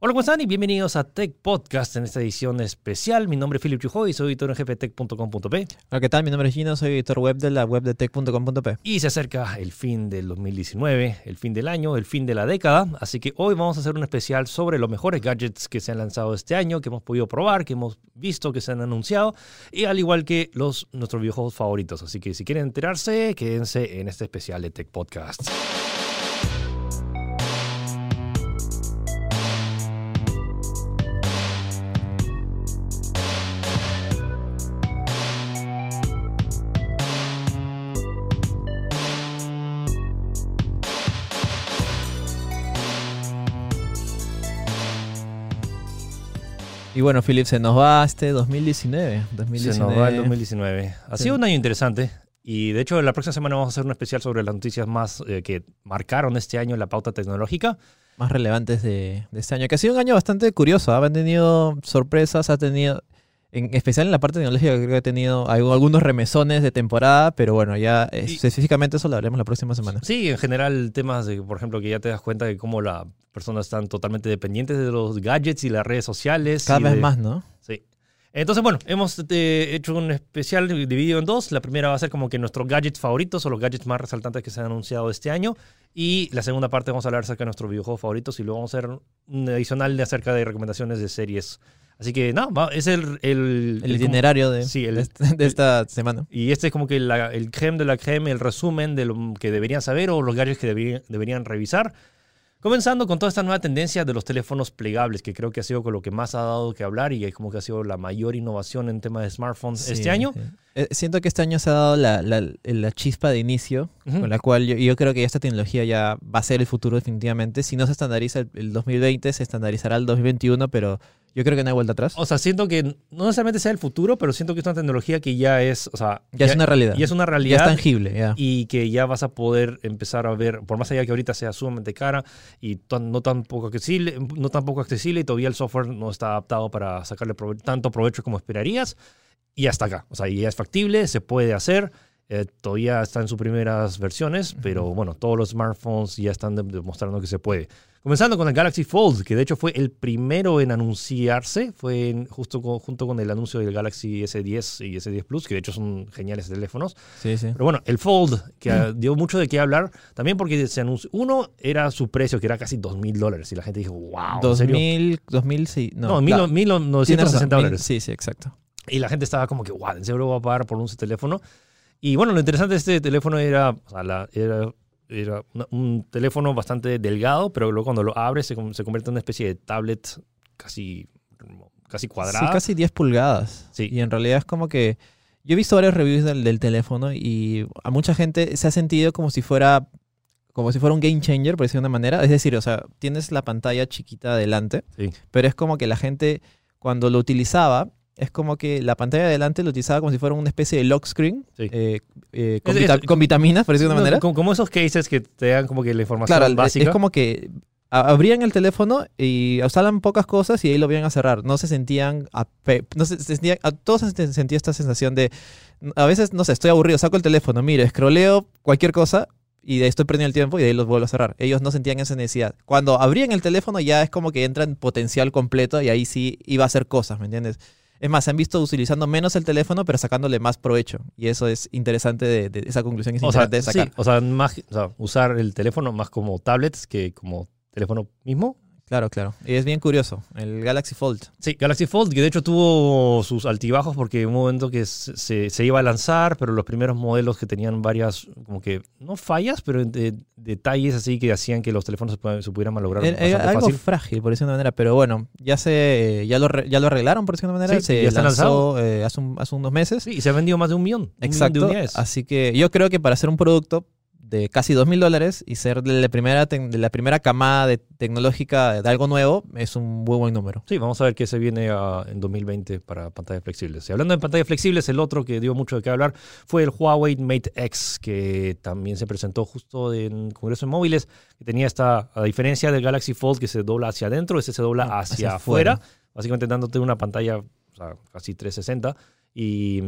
Hola, ¿cómo están? Y bienvenidos a Tech Podcast en esta edición especial. Mi nombre es Philip Chujoy y soy editor en jefe de tech.com.p. Hola, ¿qué tal? Mi nombre es Gino, soy editor web de la web de tech.com.p. Y se acerca el fin del 2019, el fin del año, el fin de la década. Así que hoy vamos a hacer un especial sobre los mejores gadgets que se han lanzado este año, que hemos podido probar, que hemos visto, que se han anunciado, y al igual que los, nuestros videojuegos favoritos. Así que si quieren enterarse, quédense en este especial de Tech Podcast. Y bueno, Philip, se nos va este 2019. 2019. Se nos va el 2019. Ha sido un año interesante. Y de hecho, la próxima semana vamos a hacer un especial sobre las noticias más eh, que marcaron este año en la pauta tecnológica. Más relevantes de, de, este año. Que ha sido un año bastante curioso. ¿ah? Ha tenido sorpresas, ha tenido. En especial en la parte tecnológica, creo que ha tenido algunos remesones de temporada, pero bueno, ya y, específicamente eso lo haremos la próxima semana. Sí, en general, temas de, por ejemplo, que ya te das cuenta de cómo las personas están totalmente dependientes de los gadgets y las redes sociales. Cada vez de, más, ¿no? Sí. Entonces, bueno, hemos eh, hecho un especial dividido en dos. La primera va a ser como que nuestros gadgets favoritos o los gadgets más resaltantes que se han anunciado este año. Y la segunda parte vamos a hablar acerca de nuestros videojuegos favoritos y luego vamos a hacer un adicional de acerca de recomendaciones de series. Así que no, es el... El, el itinerario de, sí, el, de, de, esta semana. Y este es como que la, el creme de la creme, el resumen de lo que deberían saber o los gadgets que deberían, deberían revisar. Comenzando con toda esta nueva tendencia de los teléfonos plegables, que creo que ha sido con lo que más ha dado que hablar y es como que ha sido la mayor innovación en tema de smartphones Sí, este año. sí. Eh, Siento que este año se ha dado la, la, la chispa de inicio, Ujú. con la cual yo, yo creo que esta tecnología ya va a ser el futuro definitivamente. Si no se estandariza el, el 2020, se estandarizará el 2021, pero yo creo que no hay vuelta atrás. O sea, siento que no necesariamente sea el futuro, pero siento que es una tecnología que ya es, o sea, ya, es una realidad. ya es una Ya realidad es tangible, ya. y que ya vas a poder empezar a ver, por más allá que ahorita sea sumamente cara y tan- no tan poco accesible, no tan poco accesible y todavía el software no está adaptado para sacarle prove- tanto provecho como esperarías. Y hasta acá, o sea, ya es factible, se puede hacer. eh, todavía está en sus primeras versiones, pero bueno, todos los smartphones ya están de- demostrando que se puede. Comenzando con el Galaxy Fold, que de hecho fue el primero en anunciarse, fue en- justo con- junto con el anuncio del Galaxy S10 y S10 Plus, que de hecho son geniales teléfonos. Sí, sí. Pero bueno, el Fold, que dio mucho de qué hablar, también porque se anunció. Uno era su precio, que era casi 2 mil dólares, y la gente dijo, wow. ¿en serio?". 2000, 2000, sí. No, No, claro. mil, Tienes 1960 razón, mil- dólares. Sí, sí, exacto. Y la gente estaba como que, wow, ¿en serio voy a pagar por un teléfono? Y bueno, lo interesante de este teléfono era, o sea, la- era, era una- un teléfono bastante delgado, pero luego cuando lo abres se, se convierte en una especie de tablet casi, casi cuadrada. Sí, casi 10 pulgadas. Sí. Y en realidad es como que. Yo he visto varios reviews del, del teléfono y a mucha gente se ha sentido como si fuera. Como si fuera un game changer, por decirlo de una manera. Es decir, o sea, tienes la pantalla chiquita adelante, Sí. pero es como que la gente, cuando lo utilizaba, es como que la pantalla de adelante lo utilizaba como si fuera una especie de lock screen, Sí. eh, eh, con, Es- vita- es- con vitaminas, por decirlo de una manera. como, como esos cases que te dan como que la información Claro, básica. es como que a- abrían el teléfono y usaban pocas cosas y ahí lo iban a cerrar. No se sentían, ape- no se, se sentían- a todos se sentía esta sensación de, a veces, no sé, estoy aburrido, saco el teléfono, mire, escroleo cualquier cosa y de ahí estoy perdiendo el tiempo y de ahí los vuelvo a cerrar. Ellos no sentían esa necesidad. Cuando abrían el teléfono ya es como que entra en potencial completo y ahí sí iba a hacer cosas, ¿me entiendes? Es más, se han visto utilizando menos el teléfono, pero sacándole más provecho. Y eso es interesante, de, de- esa conclusión es O sea, interesante de sacar. sí, o sea, más, o sea, usar el teléfono más como tablets que como teléfono mismo. Claro, claro. Y es bien curioso. El Galaxy Fold. Sí, Galaxy Fold, que de hecho tuvo sus altibajos porque en un momento que se, iba a lanzar, pero los primeros modelos que tenían varias, como que, no fallas, pero de- detalles así que hacían que los teléfonos se, se pudieran malograr Era- era bastante algo fácil. frágil, por decirlo de una manera, pero bueno, ya se ya lo, arre- ya lo arreglaron, por decirlo de una manera. Sí, se ya está lanzó eh, hace, un- hace unos meses. Sí, y se ha vendido más de un millón. un millón Exacto. de unidades. Así que yo creo que para hacer un producto de casi dos mil dólares y ser de la primera, de la primera camada de tecnológica de algo nuevo es un muy buen número. Sí, vamos a ver qué se viene ah, en 2020 para pantallas flexibles. Y hablando de pantallas flexibles, el otro que dio mucho de qué hablar fue el Huawei Mate X, que también se presentó justo en el Congreso de Móviles, que tenía esta, a diferencia del Galaxy Fold que se dobla hacia adentro, ese se dobla Ah, hacia, hacia afuera, afuera. básicamente dándote una pantalla o sea, casi 360. Y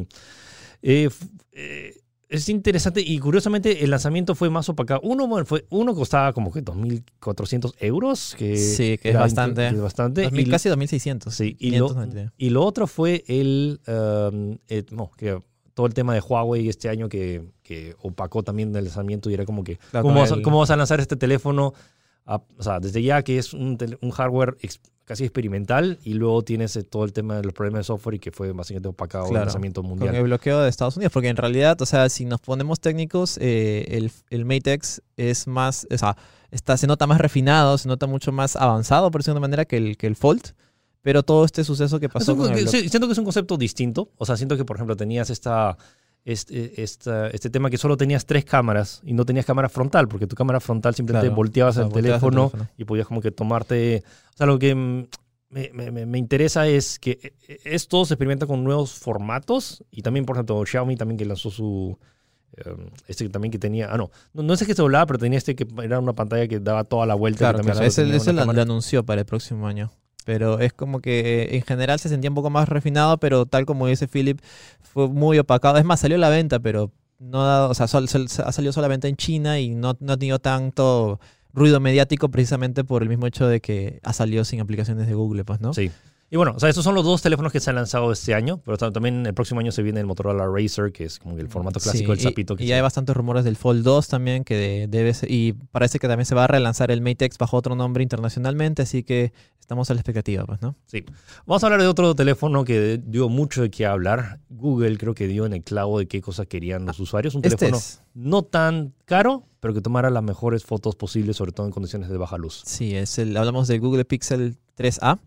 eh, eh, es interesante y curiosamente el lanzamiento fue más opacado. Uno, bueno, fue, uno costaba como que 2.400 euros. Que Sí, que es bastante. es bastante. 2000, Y- casi 2600. Sí, y lo, 599. y lo otro fue el, um, eh, no, que todo el tema de Huawei este año que, que opacó también el lanzamiento y era como que, Claro, ¿cómo, vas a, el- cómo vas a lanzar este teléfono? a- o sea, desde ya que es un, un hardware casi experimental y luego tienes todo el tema de los problemas de software y que fue básicamente opacado el Claro, lanzamiento Con mundial. el bloqueo de Estados Unidos, porque en realidad, o sea, si nos ponemos técnicos, eh, el, el Mate X es más, o sea, está, se nota más refinado, se nota mucho más avanzado, por decirlo de una manera, que el, que el Fold. Pero todo este suceso que Es pasó un- con el siento que es un concepto distinto. O sea, siento que, por ejemplo, tenías esta, este, esta- este tema que solo tenías tres cámaras y no tenías cámara frontal, porque tu cámara frontal simplemente Claro, volteabas, o sea, el, volteabas el teléfono y podías como que tomarte... O sea, lo que me, me- interesa es que eh, esto se experimenta con nuevos formatos y también, por ejemplo, Xiaomi también que lanzó su... eh, este también que tenía, ah no, no, no sé que se doblaba, pero tenía este que era una pantalla que daba toda la vuelta. Claro, que claro. Ese, ese lo anunció para el próximo año. Pero es como que eh, en general se sentía un poco más refinado, pero tal como dice Philip, fue muy opacado. Es más, salió a la venta, pero no ha dado- o sea, sol- sol- ha salido solamente en China y no, no ha tenido tanto ruido mediático precisamente por el mismo hecho de que ha salido sin aplicaciones de Google, pues, ¿no? Sí. Y bueno, o sea, estos son los dos teléfonos que se han lanzado este año, pero ta- también el próximo año se viene el Motorola Racer, que es como el formato clásico Sí, del sapito. Y, que y se- hay bastantes rumores del Fold 2 también, que de- debe ser- y parece que también se va a relanzar el Mate X bajo otro nombre internacionalmente, así que estamos a la expectativa, pues, ¿no? Vamos a hablar de otro teléfono que dio mucho de qué hablar. Google creo que dio en el clavo de qué cosas querían los usuarios. Un Este teléfono es. no tan caro, pero que tomara las mejores fotos posibles, sobre todo en condiciones de baja luz. Sí, es el, hablamos del Google Pixel 3A,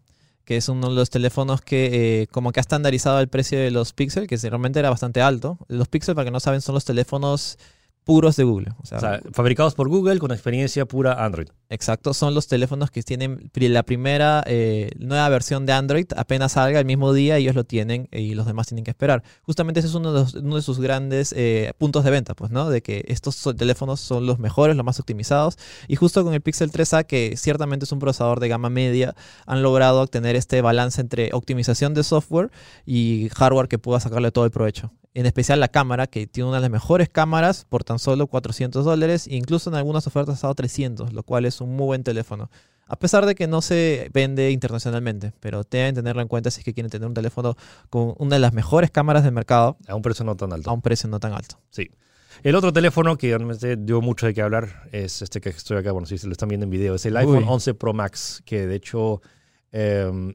que es uno de los teléfonos que eh, como que ha estandarizado el precio de los Pixel, que realmente era bastante alto. Los Pixel, para que no saben, son los teléfonos puros de Google. O sea, O sea, fabricados por Google con experiencia pura Android. exacto, son los teléfonos que tienen la primera eh, nueva versión de Android, apenas salga el mismo día, ellos lo tienen y los demás tienen que esperar. Justamente ese es uno de, los- uno de sus grandes eh, puntos de venta, pues, ¿no? De que estos teléfonos son los mejores, los más optimizados. Y justo con el Pixel 3A, que ciertamente es un procesador de gama media, han logrado obtener este balance entre optimización de software y hardware que pueda sacarle todo el provecho. En especial la cámara, que tiene una de las mejores cámaras por tan solo 400 dólares, e incluso en algunas ofertas ha estado 300, lo cual es un muy buen teléfono. A pesar de que no se vende internacionalmente, pero deben tenerlo en cuenta si es que quieren tener un teléfono con una de las mejores cámaras del mercado A un precio no tan alto. a un precio no tan alto. El otro teléfono que realmente dio mucho de qué hablar es este que estoy acá, bueno, si se lo están viendo en video, es el iPhone Uy. 11 Pro Max, que de hecho eh,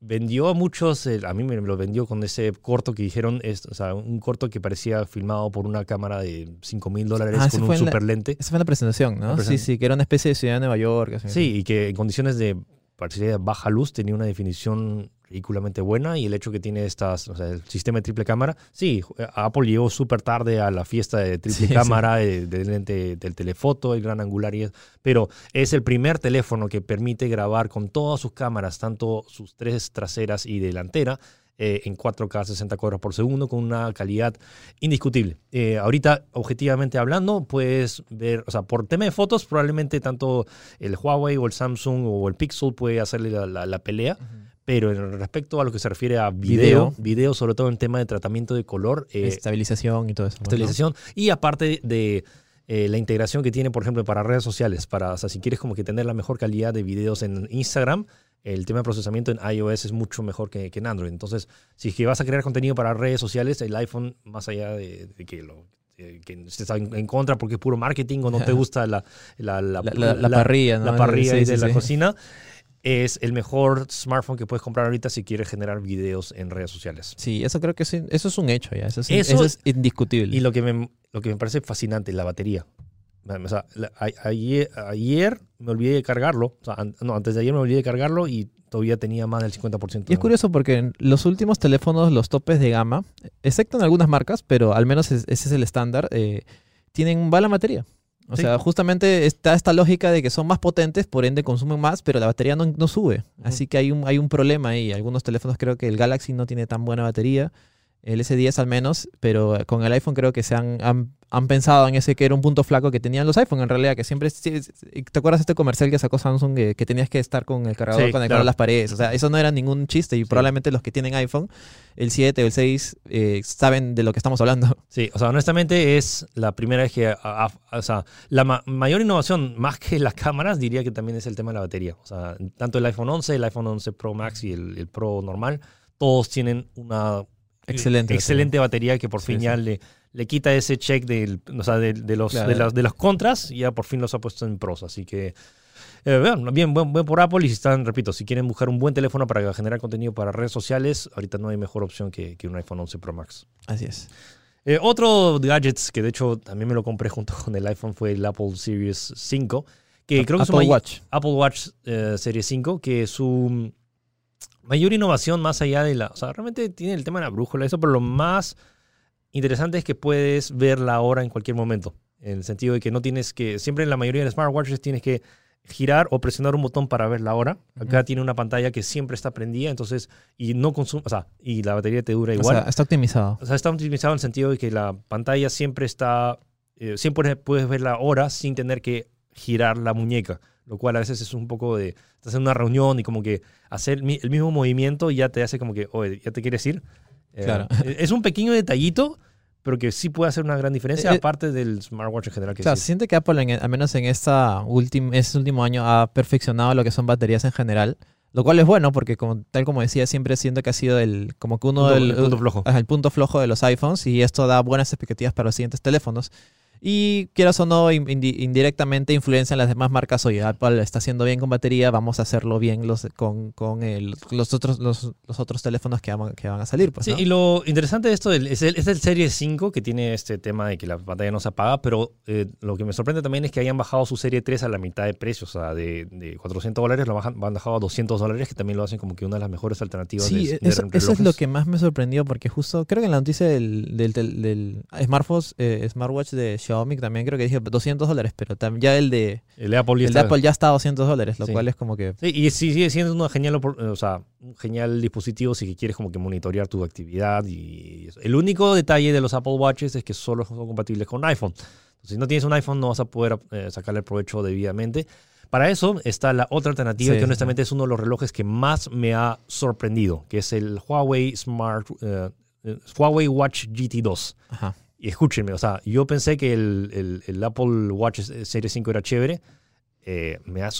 vendió a muchos, eh, a mí me lo vendió con ese corto que dijeron, es, o sea, un corto que parecía filmado por una cámara de 5 mil dólares Ah, con un super lente. Esa fue la presentación, La ¿no? Sí, sí, que era una especie de ciudad de Nueva York. así. Sí, y que en condiciones de parecía de baja luz tenía una definición ridículamente buena y el hecho que tiene estas, o sea, el sistema de triple cámara, sí, Apple llegó súper tarde a la fiesta de triple Sí, sí. cámara, eh, del lente del telefoto, el gran angular, y es- pero es el primer teléfono que permite grabar con todas sus cámaras, tanto sus tres traseras y delantera, eh, en 4K 60 cuadros por segundo con una calidad indiscutible. Eh, ahorita, objetivamente hablando, puedes ver, o sea, por tema de fotos, probablemente tanto el Huawei o el Samsung o el Pixel puede hacerle la, la- la pelea, Ujú. Pero en respecto a lo que se refiere a video, Video. video, sobre todo en tema de tratamiento de color, eh, Estabilización y todo eso. ¿no? estabilización y aparte de eh, la integración que tiene, por ejemplo, para redes sociales, para, o sea, si quieres como que tener la mejor calidad de videos en Instagram, el tema de procesamiento en iOS es mucho mejor que, que en Android. Entonces, si es que vas a crear contenido para redes sociales, el iPhone, más allá de, de que lo que estés en, en contra porque es puro marketing o no te gusta la, la, la, La, la- la parrilla, ¿no? la parrilla Sí, de la sí. cocina, es el mejor smartphone que puedes comprar ahorita si quieres generar videos en redes sociales. Sí, eso creo que es, eso es un hecho ya. Eso es, Eso- eso es indiscutible. Y lo que me, lo que me parece fascinante, la batería. O sea, a- ayer, ayer me olvidé de cargarlo. O sea, an- no, antes de ayer me olvidé de cargarlo y todavía tenía más del 50%. Y es curioso porque en los últimos teléfonos, los topes de gama, excepto en algunas marcas, pero al menos es- ese es el estándar, eh, tienen bala batería. O Sí. sea, justamente está esta lógica de que son más potentes, por ende consumen más, pero la batería no, no sube. Así que hay un, hay un problema ahí. Algunos teléfonos creo que el Galaxy no tiene tan buena batería. El S10 al menos, pero con el iPhone creo que se han, han, han pensado en ese que era un punto flaco que tenían los iPhone en realidad, que siempre... ¿Te acuerdas de este comercial que sacó Samsung que, que tenías que estar con el cargador Sí, conectado claro. a las paredes? O sea, eso no era ningún chiste y probablemente los que tienen iPhone, el 7 o el 6, eh, saben de lo que estamos hablando. Sí, o sea, honestamente es la primera vez que, a- a- o sea, la ma- mayor innovación, más que las cámaras, diría que también es el tema de la batería. O sea, tanto el iPhone 11, el iPhone 11 Pro Max y el, el Pro normal, todos tienen una Excelente excelente batería que por fin Sí, ya sí. le, le quita ese check del, o sea, de, de los, Claro. de, las, de las contras y ya por fin los ha puesto en pros. Así que, eh, vean, bien, buen, buen por Apple y si están, repito, si quieren buscar un buen teléfono para generar contenido para redes sociales, ahorita no hay mejor opción que, que un iPhone 11 Pro Max. Así es. Eh, otro gadgets que de hecho también me lo compré junto con el iPhone fue el Apple Series 5, que creo que es Apple Watch. Apple Watch eh, Series 5, que su mayor innovación más allá de la... O sea, realmente tiene el tema de la brújula, eso, pero lo más interesante es que puedes ver la hora en cualquier momento. En el sentido de que no tienes que... Siempre en la mayoría de smartwatches tienes que girar o presionar un botón para ver la hora. Acá Ujú. tiene una pantalla que siempre está prendida, entonces... Y no consume... O sea, y la batería te dura O igual. sea, está optimizado. O sea, está optimizado en el sentido de que la pantalla siempre está, eh, siempre puedes ver la hora sin tener que girar la muñeca, lo cual a veces es un poco de, estás en una reunión y como que hacer el mismo movimiento ya te hace como que, oye, ya te quieres ir. Eh, Claro. Es un pequeño detallito, pero que sí puede hacer una gran diferencia, Eh, eh, aparte del smartwatch en general. Que O sea, sí siente que Apple, en- al menos en esta últim- este último año, ha perfeccionado lo que son baterías en general. Lo cual es bueno porque, como, tal como decía, siempre siento que ha sido el, como que uno punto- del el punto flojo. el punto flojo de los iPhones y esto da buenas expectativas para los siguientes teléfonos. Y quieras o no, in- indi- indirectamente influencian las demás marcas. Oye, Apple está haciendo bien con batería, vamos a hacerlo bien los, con, con el- los, otros, los, los otros teléfonos que van, que van a salir. Pues, Sí, ¿no? y lo interesante de esto es el, es el Serie 5 que tiene este tema de que la pantalla no se apaga, pero eh, lo que me sorprende también es que hayan bajado su Serie 3 a la mitad de precio, o sea, de, de 400 dólares lo bajan, han bajado a 200 dólares, que también lo hacen como que una de las mejores alternativas Sí, de, de eso, eso es lo que más me sorprendió porque justo creo que en la noticia del, del, del- del smartphone, eh, smartwatch de Xiaomi también creo que dije 200 dólares, pero tam- ya el de, El de Apple, ya el de está- Apple ya está a 200 dólares, lo Sí. cual es como que... Sí, y sí, sigue siendo una genial, o sea, un genial dispositivo si quieres como que monitorear tu actividad. y eso. El único detalle de los Apple Watches es que solo son compatibles con iPhone. Si no tienes un iPhone no vas a poder eh, sacarle provecho debidamente. Para eso está la otra alternativa Sí, que sí, honestamente es uno de los relojes que más me ha sorprendido, que es el Huawei Smart eh, eh, Huawei Watch GT2. Ajá. Y escúchenme, o sea, yo pensé que el, el- el Apple Watch Series 5 era chévere. Eh, me, ha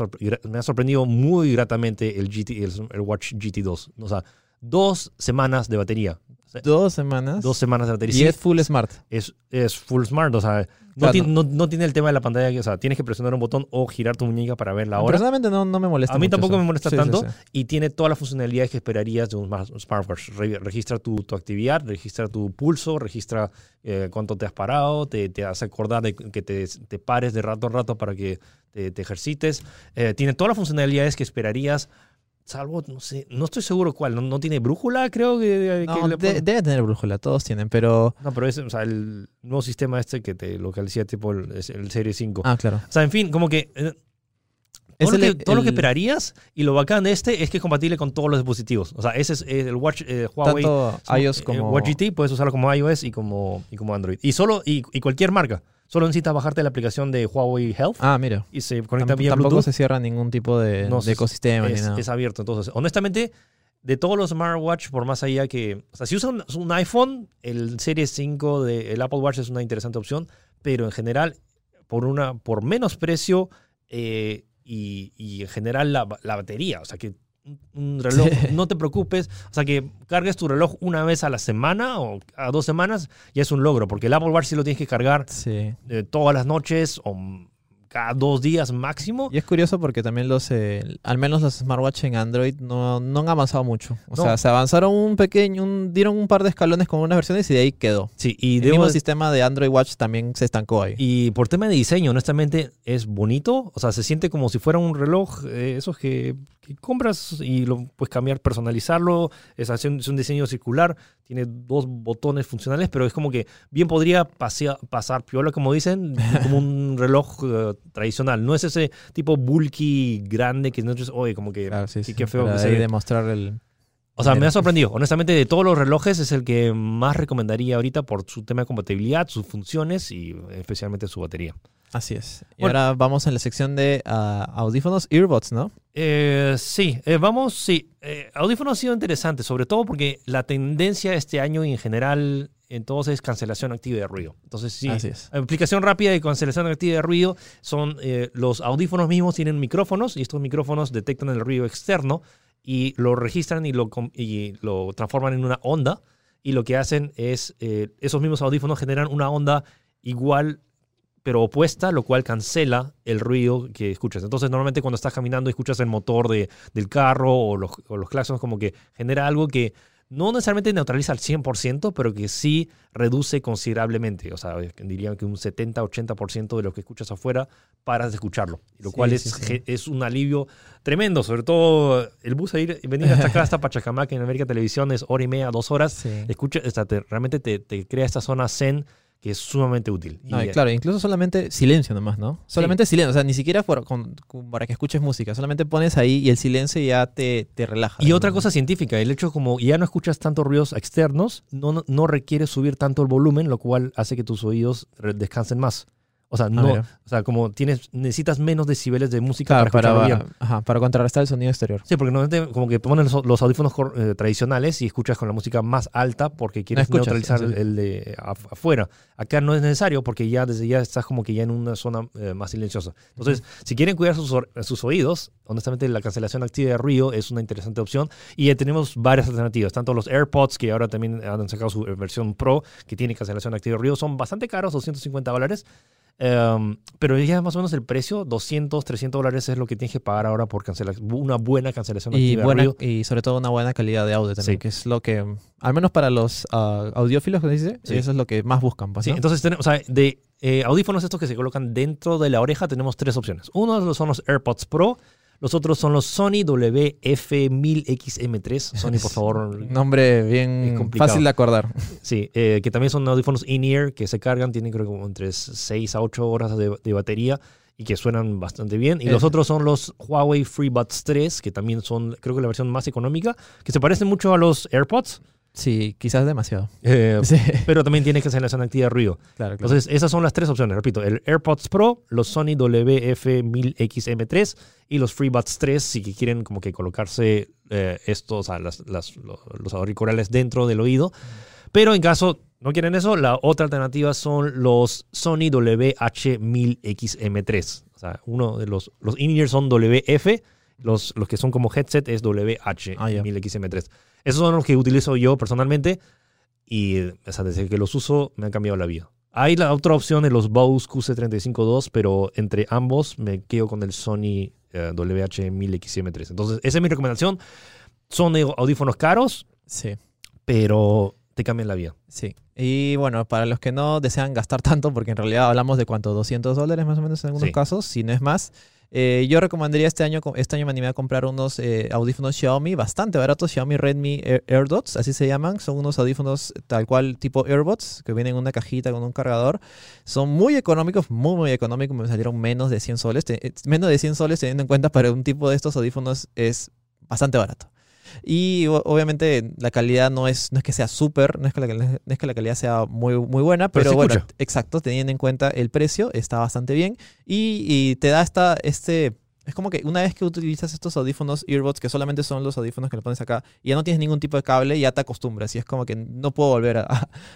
me ha sorprendido muy gratamente el, GT, el, el Watch GT2. O sea, dos semanas de batería. Dos semanas. Dos semanas de batería. y Sí, es full smart. es, es full smart, o sea, no, Claro. ti- no- no tiene el tema de la pantalla, que, o sea, tienes que presionar un botón o girar tu muñeca para ver la hora. Personalmente no, no me molesta A mí mucho tampoco eso. me molesta Sí, tanto sí. y tiene todas las funcionalidades que esperarías de un smart- smartwatch. Re- registra tu, tu actividad, registra tu pulso, registra eh, cuánto te has parado, te, te hace acordar de que te, te pares de rato a rato para que te, te ejercites. Eh, tiene todas las funcionalidades que esperarías, salvo, no sé, no estoy seguro cuál. No, no tiene brújula, creo que... que No, le de- pon- debe tener brújula, todos tienen, pero... no, pero es o sea, el nuevo sistema este que te localiza tipo el, Serie 5. Ah, claro. O sea, en fin, como que... eh, Es todo, lo el- que, todo lo que esperarías y lo bacán de este es que es compatible con todos los dispositivos. O sea, ese es el Watch eh, Huawei Tanto iOS eh, como... Watch GT, puedes usarlo como iOS y como, y como Android. Y solo y, y cualquier marca. Solo necesitas bajarte la aplicación de Huawei Health Ah, mira. y se conecta Tamp- vía tampoco Bluetooth. se cierra ningún tipo de, No, de ecosistema ni es, nada. es abierto. Entonces, honestamente, de todos los smartwatch, por más allá que. O sea, si usan un iPhone, el Series 5 del Apple Watch es una interesante opción, pero en general, por, una, por menos precio eh, y, y en general la, la batería. O sea, que un- reloj, Sí. no te preocupes. O sea, que cargues tu reloj una vez a la semana o a dos semanas, ya es un logro, porque el Apple Watch sí lo tienes que cargar Sí. eh, todas las noches o cada dos días máximo. Y es curioso porque también los, eh, al menos los smartwatch en Android no, no han avanzado mucho. O No. sea, se avanzaron un pequeño, un- dieron un par de escalones con unas versiones y de ahí quedó. Sí, y el debo mismo sistema de Android Watch también se estancó ahí. Y por tema de diseño, honestamente, es bonito. O sea, se siente como si fuera un reloj, eh, esos que, que compras y lo puedes cambiar, personalizarlo. Es, es un diseño circular, tiene dos botones funcionales, pero es como que bien podría pasea- pasar piola, como dicen, como un reloj eh, tradicional. No es ese tipo bulky grande que no es, oye, como que Claro, sí, sí, qué feo para que se ahí ve. demostrar el... O sea, me ha sorprendido. Honestamente, de todos los relojes es el que más recomendaría ahorita por su tema de compatibilidad, sus funciones y especialmente su batería. Así es. Y Bueno. ahora vamos en la sección de ah, audífonos, earbuds, ¿no? Eh, sí, eh, vamos, sí. Eh, audífonos ha sido interesante, sobre todo porque la tendencia este año y en general en todos es cancelación activa de ruido. Entonces, sí, Así es. aplicación rápida de cancelación activa de ruido son los audífonos mismos tienen micrófonos y estos micrófonos detectan el ruido externo y lo registran y lo, y lo transforman en una onda y lo que hacen es eh, esos mismos audífonos generan una onda igual pero opuesta, lo cual cancela el ruido que escuchas. Entonces, normalmente cuando estás caminando escuchas el motor de, del carro o los, o los como que genera algo que no necesariamente neutraliza al 100%, pero que sí reduce considerablemente. O sea, diría que un 70-80% de lo que escuchas afuera paras de escucharlo. Lo Sí, cual es, sí. es un alivio tremendo. Sobre todo el bus a ir, venir hasta acá, hasta Pachacamac, en América Televisión, es hora y media, dos horas. Escucha, o sea, te- realmente te, te crea esta zona zen que es sumamente útil. No, Y, claro, incluso solamente silencio nomás, ¿no? Solamente silencio, o sea, ni siquiera por- con- con- para que escuches música, solamente pones ahí y el silencio ya te, te relaja. Y otra cosa científica, el hecho como ya no escuchas tantos ruidos externos, no, no, no requiere subir tanto el volumen, lo cual hace que tus oídos descansen más. O sea, no, mira. o sea, como tienes, necesitas menos decibeles de música Claro, para para, bien. ajá, para contrarrestar el sonido exterior. Sí, porque normalmente como que pones los, los audífonos eh, tradicionales y escuchas con la música más alta porque quieres escuchas, neutralizar sí, el, sí. el de af- afuera. Acá no es necesario porque ya desde ya estás como que ya en una zona eh, más silenciosa. Entonces, si quieren cuidar sus, sus oídos, honestamente la cancelación activa de ruido es una interesante opción y ya tenemos varias alternativas. Tanto los AirPods, que ahora también han sacado su versión Pro, que tiene cancelación activa de ruido, son bastante caros, 250 dólares. Um, pero ya más o menos el precio, 200, 300 dólares es lo que tienes que pagar ahora por cancelar una buena cancelación Y, buena, y sobre todo una buena calidad de audio también, Sí. que es lo que, al menos para los ah, audiófilos, que dice, Sí. eso es lo que más buscan. Pues, Sí, ¿no? entonces tenemos, o sea, de eh, audífonos estos que se colocan dentro de la oreja tenemos tres opciones. Uno son los AirPods Pro, los otros son los Sony WF-1000XM3. Sony, por favor, nombre bien complicado. fácil de acordar. Sí, eh, que también son audífonos in-ear que se cargan, tienen creo que como entre 6 a 8 horas de, de batería y que suenan bastante bien. Y Eh. los otros son los Huawei FreeBuds 3, que también son creo que la versión más económica, que se parecen mucho a los AirPods, Sí, quizás demasiado. eh, Sí, pero también tienen cancelación activa de ruido. claro, claro. Entonces, esas son las tres opciones, repito, el AirPods Pro, los Sony WF-1000XM3 y los FreeBuds 3 si que quieren como que colocarse eh, estos, o sea, las- las- lo- los auriculares dentro del oído. Pero en caso no quieren eso, la otra alternativa son los Sony WH-1000XM3. O sea, uno de los, los in-ear son WF, los, los que son como headset es Ah, ya. WH-1000XM3. Esos son los que utilizo yo personalmente y o sea, desde que los uso me han cambiado la vida. Hay la otra opción de los Bose QC35-2, pero entre ambos me quedo con el Sony eh, WH-1000XM3. Entonces, esa es mi recomendación. Son audífonos caros, Sí. pero te cambian la vida. Sí. Y bueno, para los que no desean gastar tanto, porque en realidad hablamos de cuánto, 200 dólares más o menos en algunos Sí. casos, si no es más. Eh, yo recomendaría este año, este año me animé a comprar unos eh, audífonos Xiaomi bastante baratos, Xiaomi Redmi Air- AirDots, así se llaman. Son unos audífonos tal cual tipo AirBots, que vienen en una cajita con un cargador. Son muy económicos, muy, muy económicos. Me salieron menos de 100 soles. Menos de 100 soles teniendo en cuenta para un tipo de estos audífonos es bastante barato. Y obviamente la calidad no es, no es que sea súper, no, es que no es que la calidad sea muy, muy buena, Pero bueno, escucha. exacto, teniendo en cuenta el precio, está bastante bien. Y, y te da esta, este, es como que una vez que utilizas estos audífonos earbuds, que solamente son los audífonos que le pones acá, y ya no tienes ningún tipo de cable, ya te acostumbras. Y es como que no puedo volver a,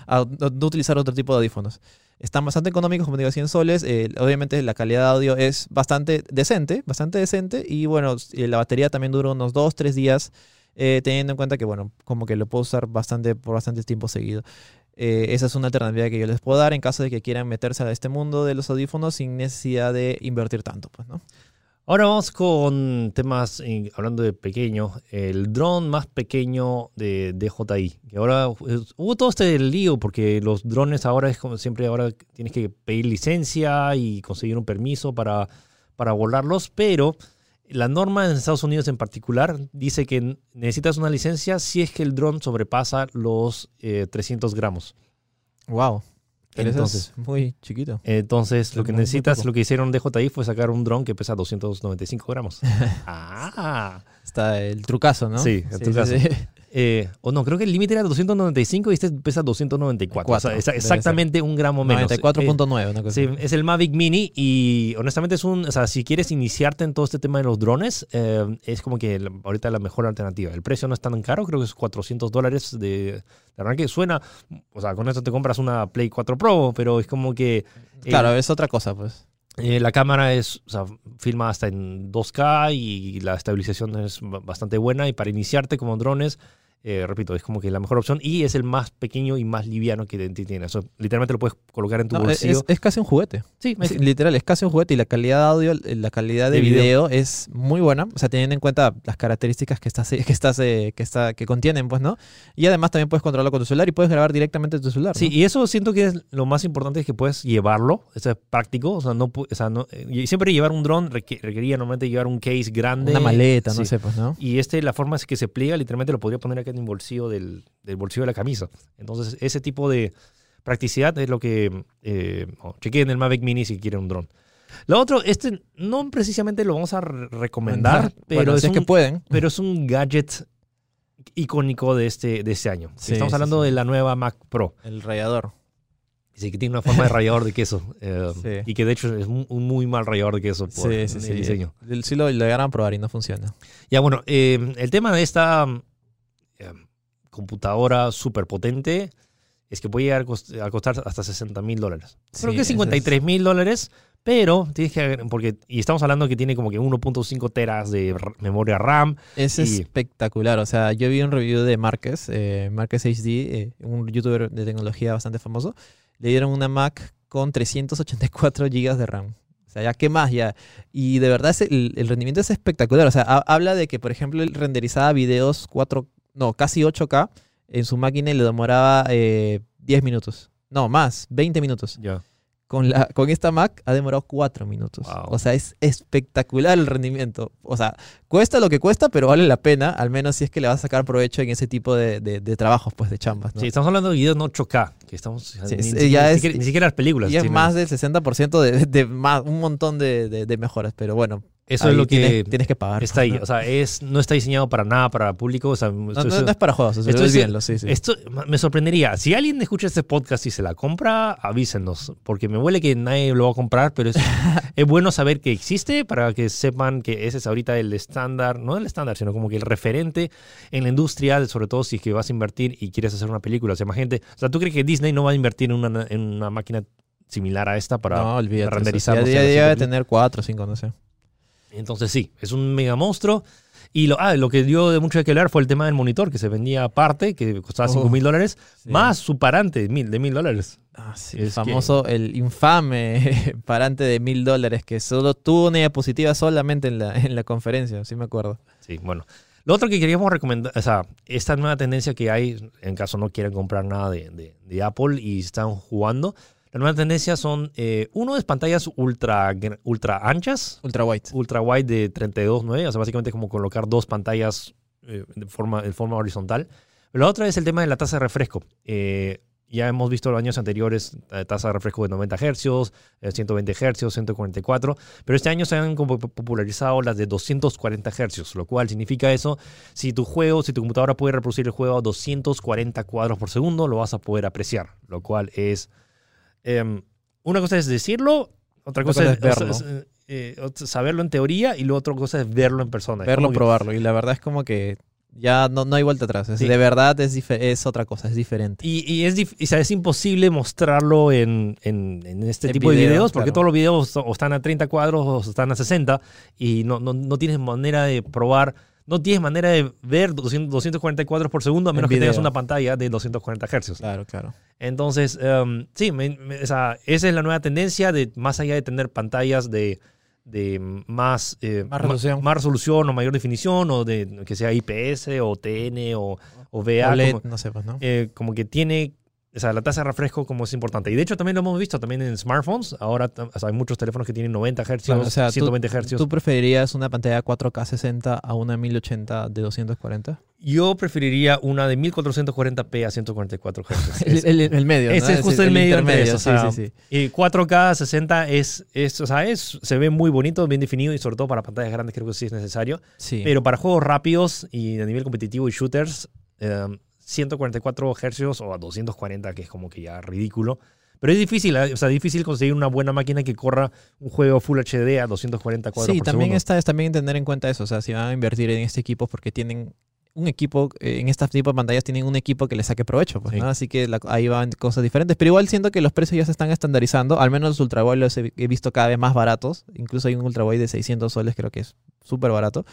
a- a no utilizar otro tipo de audífonos. Están bastante económicos, como digo, 100 soles. eh, obviamente la calidad de audio es bastante decente, bastante decente. Y bueno, eh, la batería también dura unos 2, 3 días, eh, teniendo en cuenta que, bueno, como que lo puedo usar bastante por bastante tiempo seguido. Eh, esa es una alternativa que yo les puedo dar en caso de que quieran meterse a este mundo de los audífonos sin necesidad de invertir tanto, pues, ¿no? Ahora vamos con temas, eh, hablando de pequeño, el dron más pequeño de DJI. Que ahora hubo todo este lío porque los drones ahora es como siempre, ahora tienes que pedir licencia y conseguir un permiso para, para volarlos, pero la norma en Estados Unidos en particular dice que necesitas una licencia si es que el dron sobrepasa los eh, 300 gramos. Wow. Pero Entonces, es muy chiquito. entonces lo que necesitas, lo que hicieron DJI fue sacar un dron que pesa 295 gramos. ah. Está el trucazo, ¿no? Sí, el trucazo. Eh, o no, creo que el límite era 295 y este pesa 294. O sea, es Debe exactamente un gramo menos. 94.9, una cosa Sí, es el Mavic Mini y honestamente es un, o sea, si quieres iniciarte en todo este tema de los drones, eh, es como que la- ahorita la mejor alternativa. El precio no es tan caro, creo que es 400 dólares de, de arranque. Suena, o sea, con esto te compras una Play 4 Pro, pero es como que... eh, Claro, es otra cosa, pues. Eh, la cámara es, o sea, filma hasta en 2K y la estabilización es ba- bastante buena. Y para iniciarte como drones, eh, repito, es como que la mejor opción y es el más pequeño y más liviano que tiene. Eso, literalmente lo puedes colocar en tu No, es, bolsillo. es casi un juguete. sí, Es- es- literal, es casi un juguete y la calidad de audio, eh, la calidad de, De video. video. es muy buena. O sea, teniendo en cuenta las características que estás, que estás, eh, que está, que contienen, pues, ¿no? Y además también puedes controlarlo con tu celular y puedes grabar directamente tu celular. Sí, ¿no? y eso siento que es lo más importante es que puedes llevarlo, eso es práctico, o sea, no, o sea, no- eh, siempre llevar un dron reque- requería normalmente llevar un case grande. Una maleta, no Sí. sé, pues, ¿no? Y este, la forma es que se pliega, literalmente lo podría poner acá en el bolsillo del, del bolsillo de la camisa. Entonces, ese tipo de practicidad es lo que eh, oh, chequeen el Mavic Mini si quieren un dron. Lo otro, este no precisamente lo vamos a re- recomendar, pero, Bueno, es si es un, que pueden. pero es un gadget icónico de este, de este año. Sí, Estamos sí, hablando sí. de la nueva Mac Pro. El rallador. Sí, que tiene una forma de rallador de queso. eh. Y que de hecho es un, un muy mal rallador de queso por Sí, sí, el sí. diseño. Sí lo llegaron a probar y no funciona. Ya, bueno, eh, el tema de esta computadora súper potente es que puede llegar a cost- a costar hasta 60 mil dólares. Creo que ese es- 53 mil dólares, pero tienes que, porque, y estamos hablando que tiene como que 1.5 teras de memoria RAM. Es Y- espectacular. O sea, yo vi un review de Márquez, eh, Márquez HD, eh, un youtuber de tecnología bastante famoso. Le dieron una Mac con 384 GB de RAM. O sea, ya, ¿qué más ya? Y de verdad el, el rendimiento es espectacular. O sea, ha- habla de que, por ejemplo, él renderizaba videos 4, no, casi 8K en su máquina y le demoraba eh, 10 minutos. No, más, 20 minutos. Ya. Con, la, con esta Mac ha demorado 4 minutos. Wow. O sea, es espectacular el rendimiento. O sea, cuesta lo que cuesta, pero vale la pena, al menos si es que le vas a sacar provecho en ese tipo de, de- de trabajos, pues, de chambas. ¿no? Sí, estamos hablando de videos no 8K, que estamos... Sí, ni, es- ni- ya ni es- siquiera, ni siquiera las películas. y es más del 60% de, de más, un montón de mejoras, pero bueno, Eso ahí es lo que tienes, tienes que pagar. está ahí. ¿no? O sea, es, no está diseñado para nada para público. O sea, No, no- no es para juegos, eso esto es bien, sí, sí. Esto me sorprendería. Si alguien escucha este podcast y se la compra, avísenos. Porque me huele que nadie lo va a comprar, pero es, es bueno saber que existe para que sepan que ese es ahorita el estándar, no el estándar, sino como que el referente en la industria, sobre todo si es que vas a invertir y quieres hacer una película. O sea, más gente. O sea, ¿tú crees que Disney no va a invertir en una, en una máquina similar a esta para no, eso. renderizar? Ya, ya debe cinco tener 4 o 5, no sé. Entonces sí, es un mega monstruo. Y lo, ah, lo que dio de mucho de que hablar fue el tema del monitor, que se vendía aparte, que costaba Oh, 5 mil dólares, sí. más su parante de mil, de mil dólares. Ah, sí, el famoso, el infame parante de mil dólares que solo tuvo una diapositiva solamente en la, en la conferencia, sí me acuerdo. Sí, bueno. Lo otro que queríamos recomendar, o sea, esta nueva tendencia que hay, en caso no quieran comprar nada de, de- de Apple y están jugando, la nueva tendencia son, eh, uno es pantallas ultra, ultra anchas, Ultra white. ultra wide de 32.9, o sea, básicamente como colocar dos pantallas eh, de, forma, de forma horizontal. La otra es el tema de la tasa de refresco. Eh, ya hemos visto los años anteriores eh, tasa de refresco de 90 Hz, eh, 120 Hz, 144, pero este año se han popularizado las de 240 Hz, lo cual significa eso, si tu juego, si tu computadora puede reproducir el juego a 240 cuadros por segundo, lo vas a poder apreciar, lo cual es... em, una cosa es decirlo, otra cosa, cosa es, verlo. o sea, es, eh, ot- saberlo en teoría y la otra cosa es verlo en persona. Verlo, que- probarlo. Y la verdad es como que ya no, no hay vuelta atrás. Es- Sí. De verdad es, es otra cosa, es diferente. Y, y es, dif- o sea, es imposible mostrarlo en, en- en este En tipo de video, videos porque claro. todos los videos o están a 30 cuadros o están a 60 y no, no, no tienes manera de probar, no tienes manera de ver 200, 240 cuadros por segundo a En menos que tengas una pantalla de 240 Hz. Claro, claro. Entonces, em, sí, me- me- o sea, esa es la nueva tendencia de más allá de tener pantallas de, de más, eh, Más ma- resolución. más resolución o mayor definición o de que sea IPS o TN o, o VA, OLED, como, no sepas, ¿no? eh, como que tiene, o sea, la tasa de refresco como es importante. Y de hecho también lo hemos visto también en smartphones. Ahora o sea, hay muchos teléfonos que tienen 90 Hz, Claro, o sea, tú- 120 Hz. ¿Tú preferirías una pantalla 4K 60 a una 1080 de 240? Yo preferiría una de 1440p a 144 Hz. El, el- el medio. Ese es Es justo el medio entre intermedio, eso, o sea, sí, sí. Y 4K 60 es, es, o sea, es, se ve muy bonito, bien definido y sobre todo para pantallas grandes creo que sí es necesario. Sí. Pero para juegos rápidos y a nivel competitivo y shooters, eh, 144 Hz o a 240, que es como que ya ridículo. Pero es difícil, ¿eh? o sea, difícil conseguir una buena máquina que corra un juego Full HD a 240 cuadros Sí, por también segundo. está, es también tener en cuenta eso. O sea, si van a invertir en este equipo porque tienen un equipo, eh, en este tipo de pantallas tienen un equipo que le saque provecho, pues, Sí. ¿no? Así que la- ahí van cosas diferentes. Pero igual siento que los precios ya se están estandarizando. Al menos los Ultra Boy los he, he visto cada vez más baratos. Incluso hay un Ultra Boy de 600 soles, creo que es súper barato.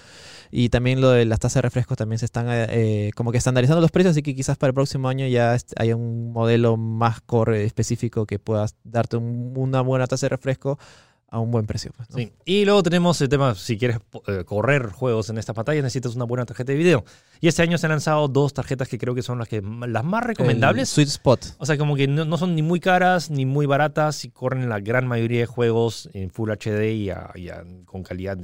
Y también lo de las tasas de refrescos también se están eh, eh, como que estandarizando los precios. Así que quizás para el próximo año ya haya un modelo más core específico que puedas darte un- una buena tasa de refresco a un buen precio. pues, ¿no? Sí. Y luego tenemos el tema, si quieres eh, correr juegos en esta pantalla, necesitas una buena tarjeta de video. Y este año se han lanzado dos tarjetas que creo que son las, que, las más El recomendables. Sweet Spot. O sea, como que no, no son ni muy caras ni muy baratas y corren la gran mayoría de juegos en Full HD y, a- y a- con calidad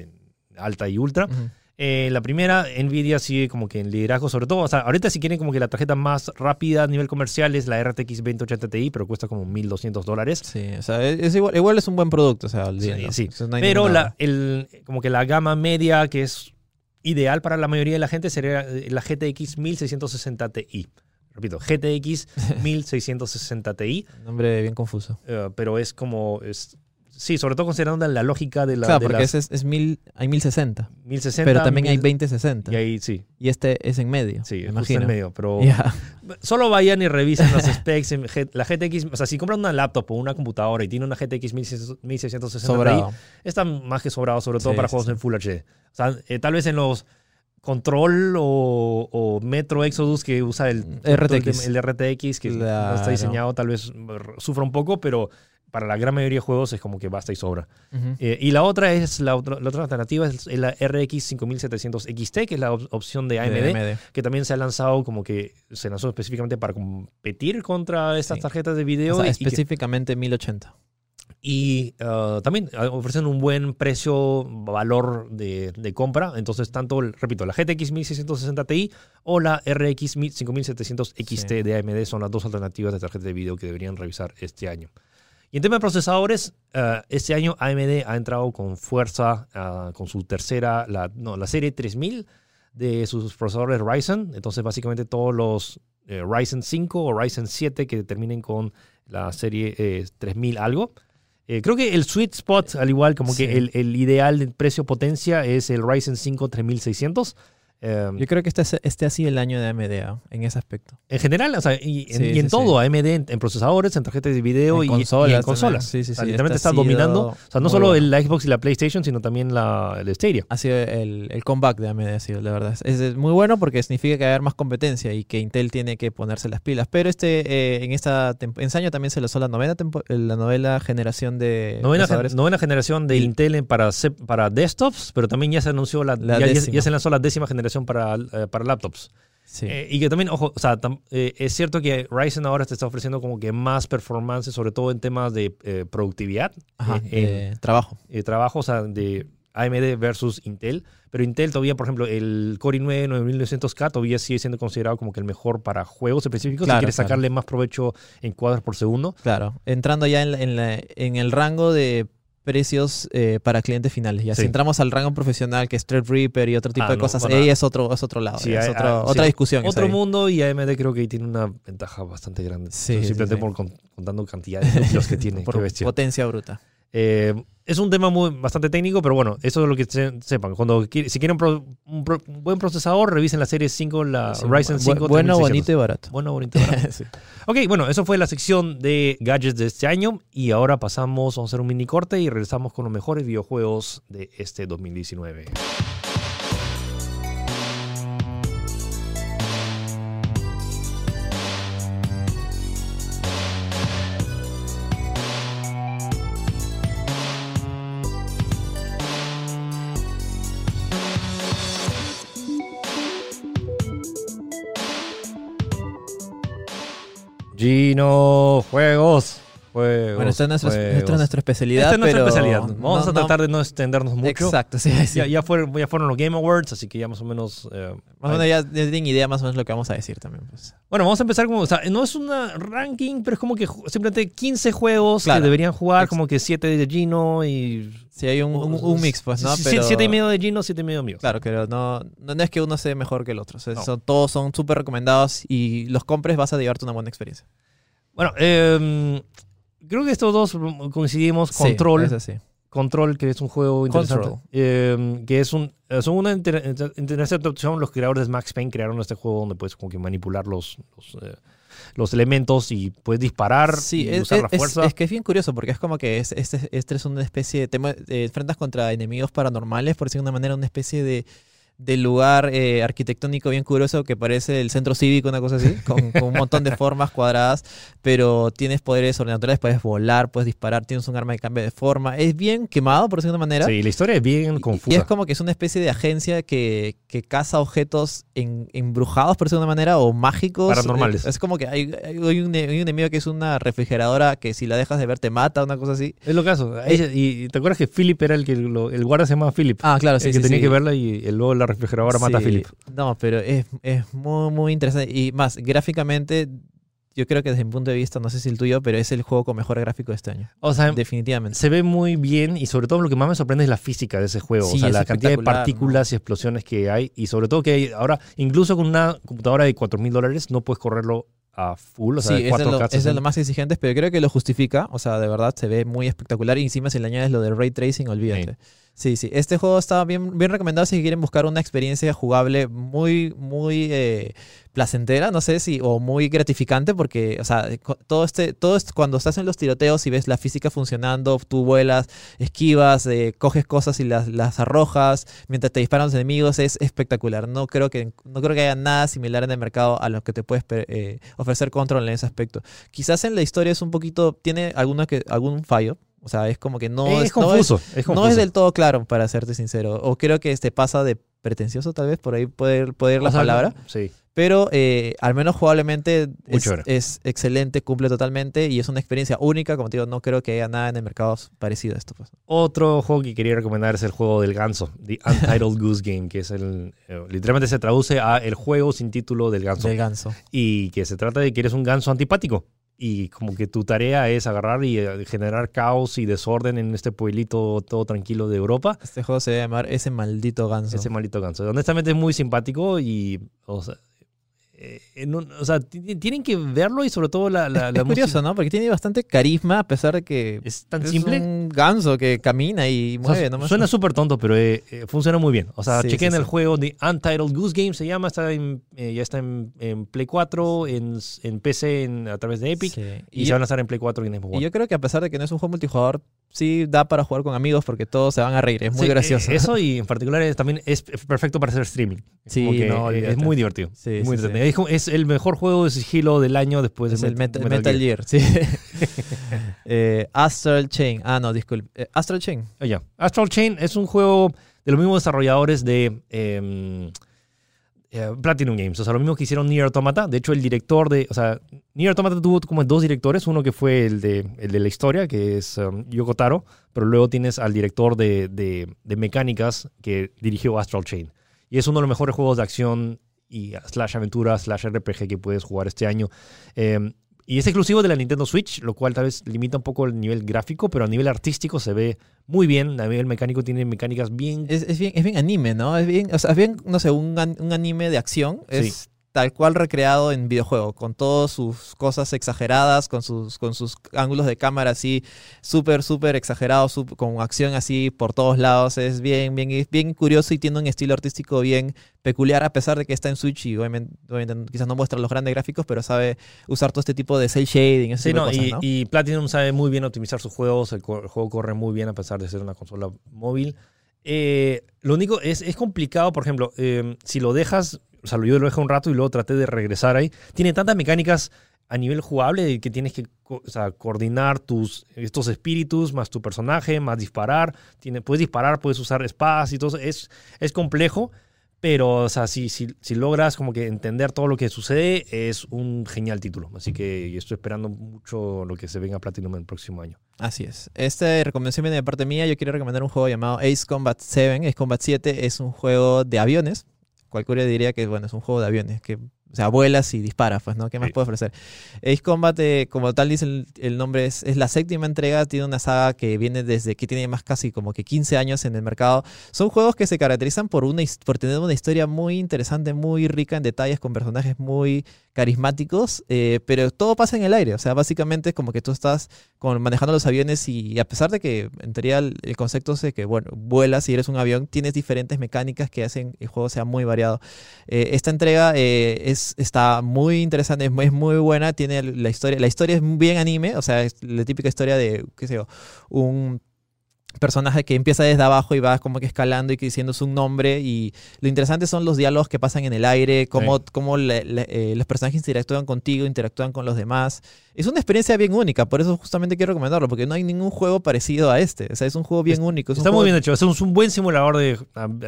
alta y ultra. Ujú. Eh, la primera, Nvidia sigue como que en liderazgo, sobre todo. O sea, ahorita si quieren como que la tarjeta más rápida a nivel comercial es la RTX 2080 Ti, pero cuesta como 1200 dólares. Sí, o sea, es, es igual, igual es un buen producto, o sea, olvídalo. sí. Eso no hay Pero la, el, como que la gama media que es ideal para la mayoría de la gente sería eh, la GTX 1660 Ti. Repito, GTX 1660 Ti, Nombre bien confuso. eh, pero es como... Es, sí, sobre todo considerando la lógica de la claro, de porque las es, es mil, hay 1060, 1060. pero también hay 1000 2060. Y Y, ahí sí, este es en medio, sí, me imagino. en medio. Pero solo vayan y revisen los specs. en La GTX, o sea, si compran una laptop o una computadora y tiene una GTX 1660 Ti, Sobrado. está más que sobrado, sobre todo Sí, para sí, juegos sí. en Full HD. O sea, eh, tal vez en los Control o, o Metro Exodus que usa el RTX. el, RTX, que no está diseñado, tal vez sufra un poco, pero para la gran mayoría de juegos es como que basta y sobra. Eh, y la otra es la otra, la otra alternativa es la RX 5700 XT, que es la op- opción de AMD, De que también se ha lanzado como que se lanzó específicamente para competir contra estas Sí. tarjetas de O video sea, y- y, que- específicamente 1080. y ah, también ah, ofrecen un buen precio, valor de, de compra. Entonces, tanto, repito, la GTX 1660 Ti o la RX 5700 XT Sí. de AMD son las dos alternativas de tarjeta de video que deberían revisar este año. Y en tema de procesadores, ah, este año AMD ha entrado con fuerza ah, con su tercera, la, no, la serie 3000 de sus procesadores Ryzen. Entonces, básicamente todos los eh, Ryzen 5 o Ryzen 7 que terminen con la serie eh, 3000 algo. Eh, creo que el sweet spot, al igual como Sí. que el, el ideal de precio-potencia es el Ryzen 5 3600. Eh, Yo creo que este, es- este ha sido el año de AMD en ese aspecto. en general, o sea, y, en, Sí, y en sí, todo, AMD en, en procesadores, en tarjetas de video y, y en consolas. Sí, sí, O sea, sí. literalmente Este está dominando. O sea, no solo bueno. el, Xbox y la PlayStation, sino también la, el Stadia. Ha sido el, el comeback de AMD, ha sido, la verdad. Es, es muy bueno porque significa que va a haber más competencia y que Intel tiene que ponerse las pilas. Pero este eh, en esta ensayo también se lanzó la novena, eh, la novena generación de Novena, gen- novena generación de Intel en- para, para desktops, pero también ya se anunció la, La ya, ya- ya se lanzó la décima generación para, eh, para laptops. Sí. Eh, y que también, ojo, o sea, tam- eh, es cierto que Ryzen ahora te está ofreciendo como que más performance, sobre todo en temas de eh, productividad, Ajá, de trabajo. trabajo, o sea, de AMD versus Intel. Pero Intel todavía, por ejemplo, el Core i9 9900K todavía sigue siendo considerado como que el mejor para juegos específicos Claro, si quieres claro. sacarle más provecho en cuadros por segundo. Claro, entrando ya en, la- en, la- en el rango de precios eh, para clientes finales. Ya Sí. si entramos al rango profesional, que es Threadripper y otro tipo Ah, de no, cosas, bueno, ahí es otro, es otro lado, Sí, es hay- otro- otra sí. discusión. Otro mundo y AMD creo que ahí tiene una ventaja bastante grande. Sí, sí, Simplemente sí. por con- contando cantidad de núcleos que tiene. Por Qué bestia. potencia bruta. Eh, es un tema muy, bastante técnico, pero bueno, eso es lo que se- sepan. Cuando si quieren pro- un, pro- un buen procesador, revisen la serie 5, la Sí, Ryzen bu- 5. bueno, 3600. bonito y barato. Bueno, bonito. y barato. Sí. ok, bueno, eso fue la sección de gadgets de este año. Y ahora pasamos, vamos a hacer un mini corte y regresamos con los mejores videojuegos de este 2019. Gino Juegos. Juegos, Bueno, esta es, nuestra, esta es nuestra especialidad. Esta es nuestra pero especialidad. Vamos no- a no- tratar de no extendernos mucho. Exacto, sí, sí. Ya, ya, fueron, ya fueron los Game Awards, así que ya más o menos... eh, Más o menos ya, tienen idea más o menos lo que vamos a decir también. Pues. Bueno, vamos a empezar como, o sea, no es una ranking, pero es como que simplemente 15 juegos Claro. que deberían jugar, como que 7 de Gino y... Sí, hay un, un- un mix, pues, ¿no? Sí, Pero, 7 y medio de Gino, 7 y medio mío. Claro, pero no, no, no es que uno sea mejor que el otro. O sea, No. son- todos son súper recomendados y los compres vas a llevarte una buena experiencia. Bueno, eh, creo que estos dos coincidimos. Control, Sí, es. Control, que es un juego interesante. Eh, que es un, son una inter- interesante opción. Los creadores de Max Payne crearon este juego donde puedes como que manipular los, los, eh, los elementos y puedes disparar Sí, y es, usar es- la es- fuerza. es que es bien curioso porque es como que es, este, este es una especie de tema, eh, enfrentas contra enemigos paranormales, por decirlo de una manera, una especie de, de lugar eh, arquitectónico bien curioso que parece el centro cívico, una cosa así, con, con un montón de formas cuadradas, pero tienes poderes sobrenaturales, puedes volar, puedes disparar, tienes un arma que cambia de forma, es bien quemado, por decirlo de una manera. Sí, la historia es bien confusa. Y es como que es una especie de agencia que, que caza objetos en- embrujados, por decirlo de una manera, o mágicos. Paranormales. Eh, Es como que hay, hay un, hay un enemigo que es una refrigeradora que si la dejas de ver te mata, una cosa así. Es lo caso. Ella- y te acuerdas que Philip era el que lo- el guardia se llamaba Philip. Ah, claro, sí, el que sí, tenía sí. que verla y el- luego la refrigeradora mata a Sí. Philip. No, pero es, es muy, muy interesante. Y más, gráficamente, yo creo que desde mi punto de vista, no sé si el tuyo, pero es el juego con mejor gráfico de este año. O sea, Definitivamente. se ve muy bien y sobre todo lo que más me sorprende es la física de ese juego. Sí, o sea, la cantidad de partículas y explosiones que hay y sobre todo que hay ahora, incluso con una computadora de 4 mil dólares, no puedes correrlo a full, o sea, sí, de es de, 4K. lo, es de 60. lo más exigentes, pero creo que lo justifica. O sea, de verdad se ve muy espectacular. Y encima, si le añades lo del ray tracing, olvídate. Sí, sí. Este juego está bien, bien recomendado si quieren buscar una experiencia jugable muy, muy eh, placentera, no sé si, o muy gratificante, porque, o sea, todo este, todo esto, cuando estás en los tiroteos y ves la física funcionando, tú vuelas, esquivas, eh, coges cosas y las, las arrojas mientras te disparan los enemigos, es espectacular. No creo que, no creo que haya nada similar en el mercado a lo que te puedes eh, ofrecer Control en ese aspecto. Quizás en la historia es un poquito, tiene alguna que, algún fallo. O sea, es como que no es, es, no es- confuso, es confuso. no es del todo claro, para serte sincero. O creo que este pasa de pretencioso, tal vez, por ahí puede ir la O sea, palabra. Sí. Pero eh, al menos jugablemente es excelente, cumple totalmente y es una experiencia única. Como te digo, no creo que haya nada en el mercado parecido a esto. pues. Otro juego que quería recomendar es el juego del ganso, The Untitled Goose Game, que es el. eh, literalmente se traduce a el juego sin título del ganso. Del ganso. y que se trata de que eres un ganso antipático. Y como que tu tarea es agarrar y eh, generar caos y desorden en este pueblito todo tranquilo de Europa. Este juego se debe llamar Ese maldito ganso. Ese maldito ganso. Honestamente es muy simpático y, o sea, en un- o sea, ti- tienen que verlo y sobre todo la, la, la es curioso, ¿no? Porque tiene bastante carisma a pesar de que es tan es simple. un ganso que camina y O sea, mueve. nomás. suena súper tonto, pero eh, eh, funciona muy bien. O sea, Sí, chequen sí, el sí. juego de Untitled Goose Game, se llama, está en, eh, ya está en, en Play 4, en, en PC en- a través de Epic, y, Y, se van a estar en Play 4 y en Xbox y One. yo creo que a pesar de que no es un juego multijugador, sí da para jugar con amigos porque todos se van a reír. Es muy Sí, gracioso. eh, Eso y en particular es, también es perfecto para hacer streaming. Sí, que, no, es muy divertido. Sí, es, muy sí, entretenido. Es el mejor juego de sigilo del año después es de el Met- Metal, Metal Gear. sí. Eh, Astral Chain. Ah, no, disculpe. Eh, Astral Chain. Ah, ya. Astral Chain es un juego de los mismos desarrolladores de eh, Platinum Games. O sea, lo mismo que hicieron Nier Automata. De hecho, el director de. O sea, Nier Automata tuvo como dos directores. Uno que fue el de, el de la historia, que es um, Yoko Taro. Pero luego tienes al director de, de, de mecánicas que dirigió Astral Chain. Y es uno de los mejores juegos de acción y slash aventura, slash RPG que puedes jugar este año. Em, y es exclusivo de la Nintendo Switch, lo cual tal vez limita un poco el nivel gráfico, pero a nivel artístico se ve muy bien. A nivel mecánico tiene mecánicas bien... Es, es bien, es bien anime, ¿no? Es bien, o sea, es bien, no sé, un, un anime de acción. Es tal cual recreado en videojuego, con todas sus cosas exageradas, con sus, con sus ángulos de cámara así, súper, súper exagerados, con acción así por todos lados. Es bien, bien, bien curioso y tiene un estilo artístico bien peculiar, a pesar de que está en Switch y obviamente, obviamente quizás no muestra los grandes gráficos, pero sabe usar todo este tipo de cel shading, ese Sí, tipo no, de cosas, y, ¿no? y Platinum sabe muy bien optimizar sus juegos, el, el juego corre muy bien a pesar de ser una consola móvil. Eh, lo único es, es complicado, por ejemplo, eh, si lo dejas, o sea, yo lo dejé un rato y luego traté de regresar ahí, tiene tantas mecánicas a nivel jugable que tienes que o sea, coordinar tus, estos espíritus más tu personaje, más disparar, tiene, puedes disparar, puedes usar espadas y todo es, es complejo. Pero, o sea, si, si, si logras como que entender todo lo que sucede, es un genial título. Así que estoy esperando mucho lo que se venga a Platinum el próximo año. Así es. Esta recomendación viene de parte mía. Yo quiero recomendar un juego llamado Ace Combat 7. Ace Combat 7 es un juego de aviones. Cualquiera diría que bueno, es un juego de aviones, que o sea, vuelas y disparas, pues, ¿no? ¿Qué más Sí. puede ofrecer? Ace Combat, eh, como tal dice el, el nombre, es, es la séptima entrega, tiene una saga que viene desde que tiene más casi como que 15 años en el mercado. Son juegos que se caracterizan por, una, por tener una historia muy interesante, muy rica en detalles, con personajes muy carismáticos, eh, pero todo pasa en el aire, o sea, básicamente es como que tú estás con, manejando los aviones y, a pesar de que en teoría el, concepto es que, bueno, vuelas y eres un avión, tienes diferentes mecánicas que hacen que el juego sea muy variado. Eh, esta entrega eh, es, está muy interesante, es muy, buena, tiene la historia, la historia es bien anime, o sea, la típica historia de, qué sé yo, un personaje que empieza desde abajo y va como que escalando y que diciendo su nombre y lo interesante son los diálogos que pasan en el aire, cómo, cómo le- le- eh, los personajes interactúan contigo, interactúan con los demás. Es una experiencia bien única, por eso justamente quiero recomendarlo, porque no hay ningún juego parecido a este. O sea, es un juego bien único. es Está juego- muy bien hecho. Es un, buen simulador de,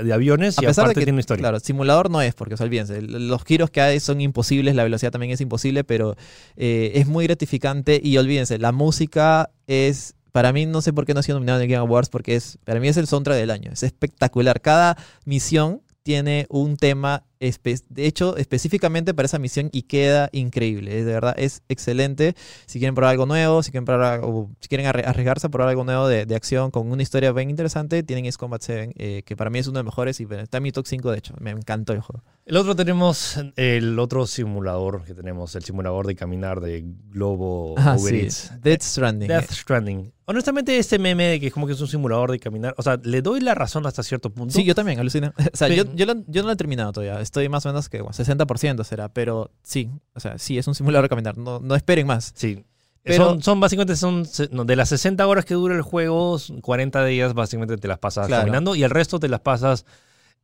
de aviones a y pesar aparte de que, tiene una historia. claro, simulador no es, porque, o sea, olvídense, los giros que hay son imposibles, la velocidad también es imposible, pero eh, es muy gratificante y olvídense, la música es, para mí, no sé por qué no ha sido nominado en el Game Awards, porque es, para mí es el soundtrack del año, es espectacular. Cada misión tiene un tema, de hecho, específicamente para esa misión y queda increíble, es, de verdad, es excelente. Si quieren probar algo nuevo, si quieren, probar, si quieren arriesgarse a probar algo nuevo de, de acción con una historia bien interesante, tienen Ace Combat 7, eh, que para mí es uno de los mejores y está en mi top 5 de hecho, me encantó el juego. El otro tenemos el otro simulador que tenemos, el simulador de caminar de Globo Ah, sí. Death Stranding. Death Stranding. Honestamente, este meme de que es como que es un simulador de caminar, o sea, le doy la razón hasta cierto punto. Sí, yo también, alucina. O sea, yo, yo, lo- yo no lo he terminado todavía. Estoy más o menos que bueno, 60% será, pero sí, o sea, sí, es un simulador de caminar. No, no esperen más. Sí. Pero- son, son básicamente, son no, de las 60 horas que dura el juego, 40 de ellas básicamente te las pasas Claro. caminando y el resto te las pasas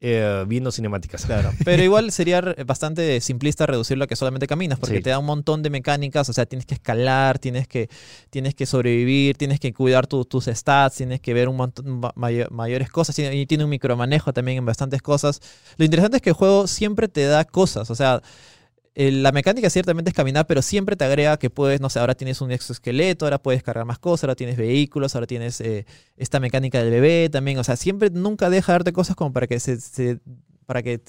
eh, viendo cinemáticas. Claro. Pero igual sería bastante simplista reducirlo a que solamente caminas, porque Sí. te da un montón de mecánicas, o sea, tienes que escalar, tienes que, tienes que sobrevivir, tienes que cuidar tu- tus stats, tienes que ver un montón ma- mayo- mayores cosas, y tiene un micromanejo también en bastantes cosas. Lo interesante es que el juego siempre te da cosas, o sea, la mecánica ciertamente es caminar, pero siempre te agrega que puedes, no sé, ahora tienes un exoesqueleto, ahora puedes cargar más cosas, ahora tienes vehículos, ahora tienes eh, esta mecánica del bebé también. O sea, siempre nunca deja de darte cosas como para que se, se- para que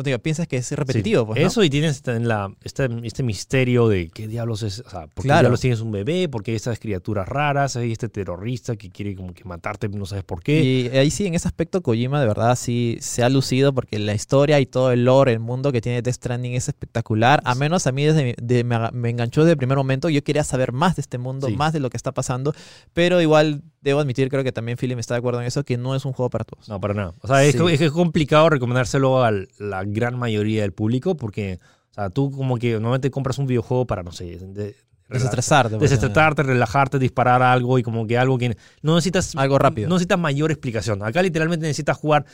como te digo, piensas que es repetitivo. Sí. pues, ¿no? Eso y tienes esta- en la, este, este misterio de qué diablos es, o sea, ¿por qué Claro. diablos tienes un bebé? ¿Por qué hay estas criaturas raras? Hay este terrorista que quiere como que matarte, no sabes por qué. Y ahí sí, en ese aspecto, Kojima de verdad sí se ha lucido porque la historia y todo el lore, el mundo que tiene Death Stranding es espectacular. A menos a mí desde de- me, enganchó desde el primer momento. Yo quería saber más de este mundo, Sí. más de lo que está pasando. Pero igual debo admitir, creo que también Philip está de acuerdo en eso, que no es un juego para todos. No, para nada. O sea, es, Sí. es es complicado recomendárselo a la gran mayoría del público porque, o sea, tú como que normalmente compras un videojuego para, no sé, de- Desestresarte. pues, desestresarte, relajarte, disparar algo y como que algo que no necesitas Algo rápido. No necesitas mayor explicación. Acá literalmente necesitas jugar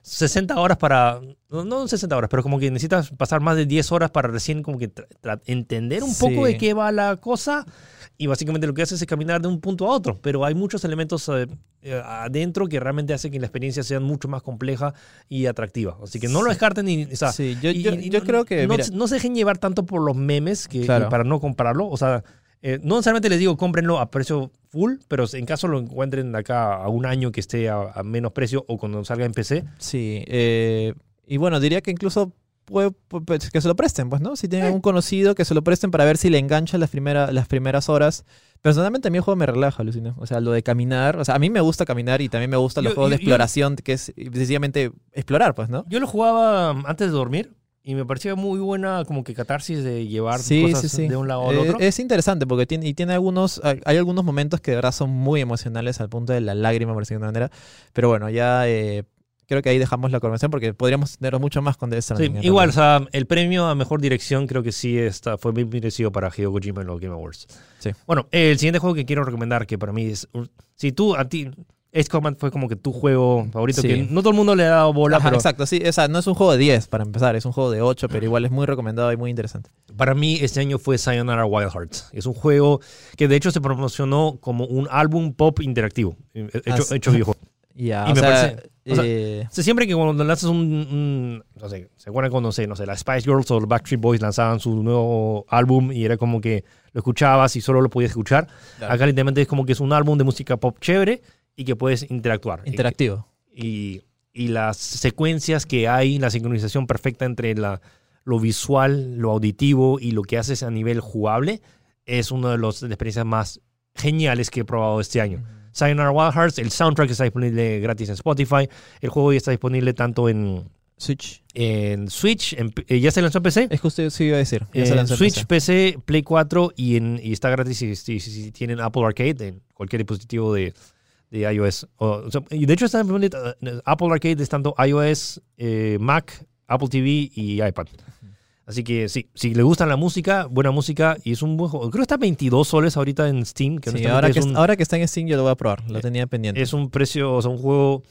60 horas para no, no 60 horas, pero como que necesitas pasar más de 10 horas para recién como que entender un poco Sí. de qué va la cosa y básicamente lo que haces es caminar de un punto a otro, pero hay muchos elementos eh, eh, adentro que realmente hacen que la experiencia sea mucho más compleja y atractiva. Así que no lo descarten ni, o sea, Sí, yo, y- yo- y yo no- creo que. no, mira, no se dejen llevar tanto por los memes que, Claro. y para no compararlo. O sea, eh, no necesariamente les digo cómprenlo a precio full, pero en caso lo encuentren acá a un año que esté a, a menos precio o cuando salga en PC, Sí, eh, y bueno, diría que incluso puede, pu- pues, que se lo presten, pues, ¿no? Si tienen un conocido, que se lo presten para ver si le engancha las, primera, las primeras horas. Personalmente a mí el juego me relaja, Lucina. O sea, lo de caminar, o sea, a mí me gusta caminar y también me gustan los Yo- juegos de yo- yo- exploración, que es sencillamente explorar, pues, ¿no? yo lo jugaba antes de dormir y me parecía muy buena como que catarsis de llevar Sí, cosas sí, sí. de un lado al Eh, otro. es interesante porque tiene, y tiene algunos, hay hay algunos momentos que de verdad son muy emocionales al punto de la lágrima, por decirlo de una manera. Pero bueno, ya eh, creo que ahí dejamos la conversación porque podríamos tener mucho más con Sí, Stranding, en igual, o sea, el premio a mejor dirección creo que sí está, fue bien merecido para Hideo Kojima en los Game Awards. Sí. Bueno, el siguiente juego que quiero recomendar, que para mí es. Si tú, a ti, Ace Combat fue como que tu juego favorito, Sí. que no todo el mundo le ha dado bola, Ajá, pero Exacto, sí, o sea, no es un juego de 10 para empezar, es un juego de 8, pero igual es muy recomendado y muy interesante. para mí este año fue Sayonara Wild Hearts. Es un juego que de hecho se promocionó como un álbum pop interactivo, eh, hecho, Ah, sí. hecho. Ya, Y me sea, parece- O sea, Eh, O sea, siempre que cuando lanzas un, un- no sé, se acuerdan cuando, no sé, no sé, las Spice Girls o los Backstreet Boys lanzaban su nuevo álbum y era como que lo escuchabas y solo lo podías escuchar. Claro. Acá literalmente es como que es un álbum de música pop chévere y que puedes interactuar. interactivo. y, y las secuencias que hay, la sincronización perfecta entre la, lo visual, lo auditivo y lo que haces a nivel jugable, es una de las experiencias más geniales que he probado este año. Sayonara Wild Hearts, el soundtrack está disponible gratis en Spotify, el juego ya está disponible tanto en, Switch. en Switch, en eh, ya se lanzó en PC, Es justo eso iba a decir. ya se en lanzó en Switch, PC. PC, Play 4 y, en, y está gratis si, si- si- si tienen Apple Arcade en cualquier dispositivo de, de iOS. O- de hecho está disponible, eh, Apple Arcade es tanto iOS, eh, Mac, Apple TV y iPad. Así que sí, si le gustan la música, buena música y es un buen juego. Creo que está 22 soles ahorita en Steam. Que Sí, honestamente ahora, es que, un- ahora que está en Steam yo lo voy a probar. Lo Eh, tenía pendiente. es un precio, o sea, un juego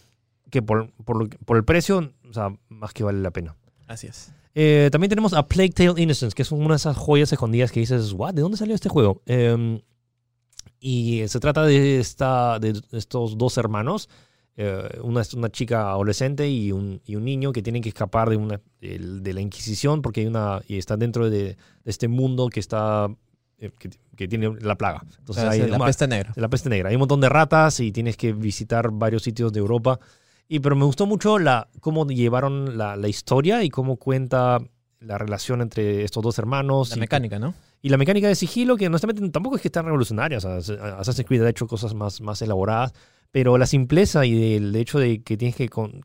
que por, por, por el precio, o sea, más que vale la pena. Así es. Eh, también tenemos a Plague Tale Innocence, que es una de esas joyas escondidas que dices, ¿What? ¿de dónde salió este juego? Eh, y se trata de, esta, de estos dos hermanos, eh, una, una chica adolescente y un, y un niño que tienen que escapar de, una, del- de la Inquisición porque hay una, y están dentro de, de este mundo que está eh, que, que tiene la plaga. Entonces Para hay la peste negra. de la peste negra. Hay un montón de ratas y tienes que visitar varios sitios de Europa. Y, pero me gustó mucho la, cómo llevaron la, la historia y cómo cuenta la relación entre estos dos hermanos. La y, mecánica, ¿no? y la mecánica de sigilo, que honestamente tampoco es que tan revolucionaria. O sea, Assassin's Creed ha hecho cosas más, más elaboradas, pero la simpleza y el hecho de que tienes que con-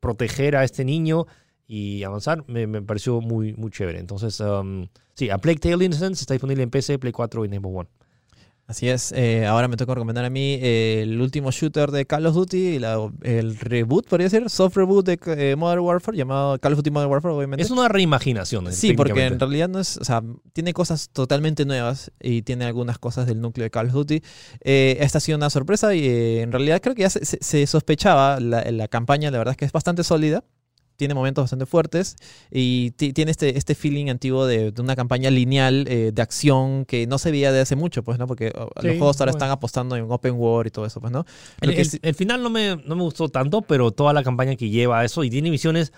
proteger a este niño y avanzar me, pareció muy, muy chévere. Entonces, um, sí, a Plague Tale Innocence está disponible en PC, Play 4 y Xbox One. Así es. eh, ahora me toca recomendar a mí eh, el último shooter de Call of Duty, la- el reboot, podría ser, soft reboot de eh, Modern Warfare, llamado Call of Duty Modern Warfare, obviamente. Es una reimaginación. Sí, porque en realidad no es, o sea, tiene cosas totalmente nuevas y tiene algunas cosas del núcleo de Call of Duty. Eh, esta ha sido una sorpresa y en realidad creo que ya se, se- se sospechaba la, la campaña, la verdad es que es bastante sólida. Tiene momentos bastante fuertes y ti- tiene este, este feeling antiguo de, de una campaña lineal eh, de acción que no se veía de hace mucho, pues, ¿no? Porque oh, Sí, los juegos ahora bueno. están apostando en open world y todo eso, pues, ¿no? El, final no me, no me gustó tanto, pero toda la campaña que lleva a eso y tiene misiones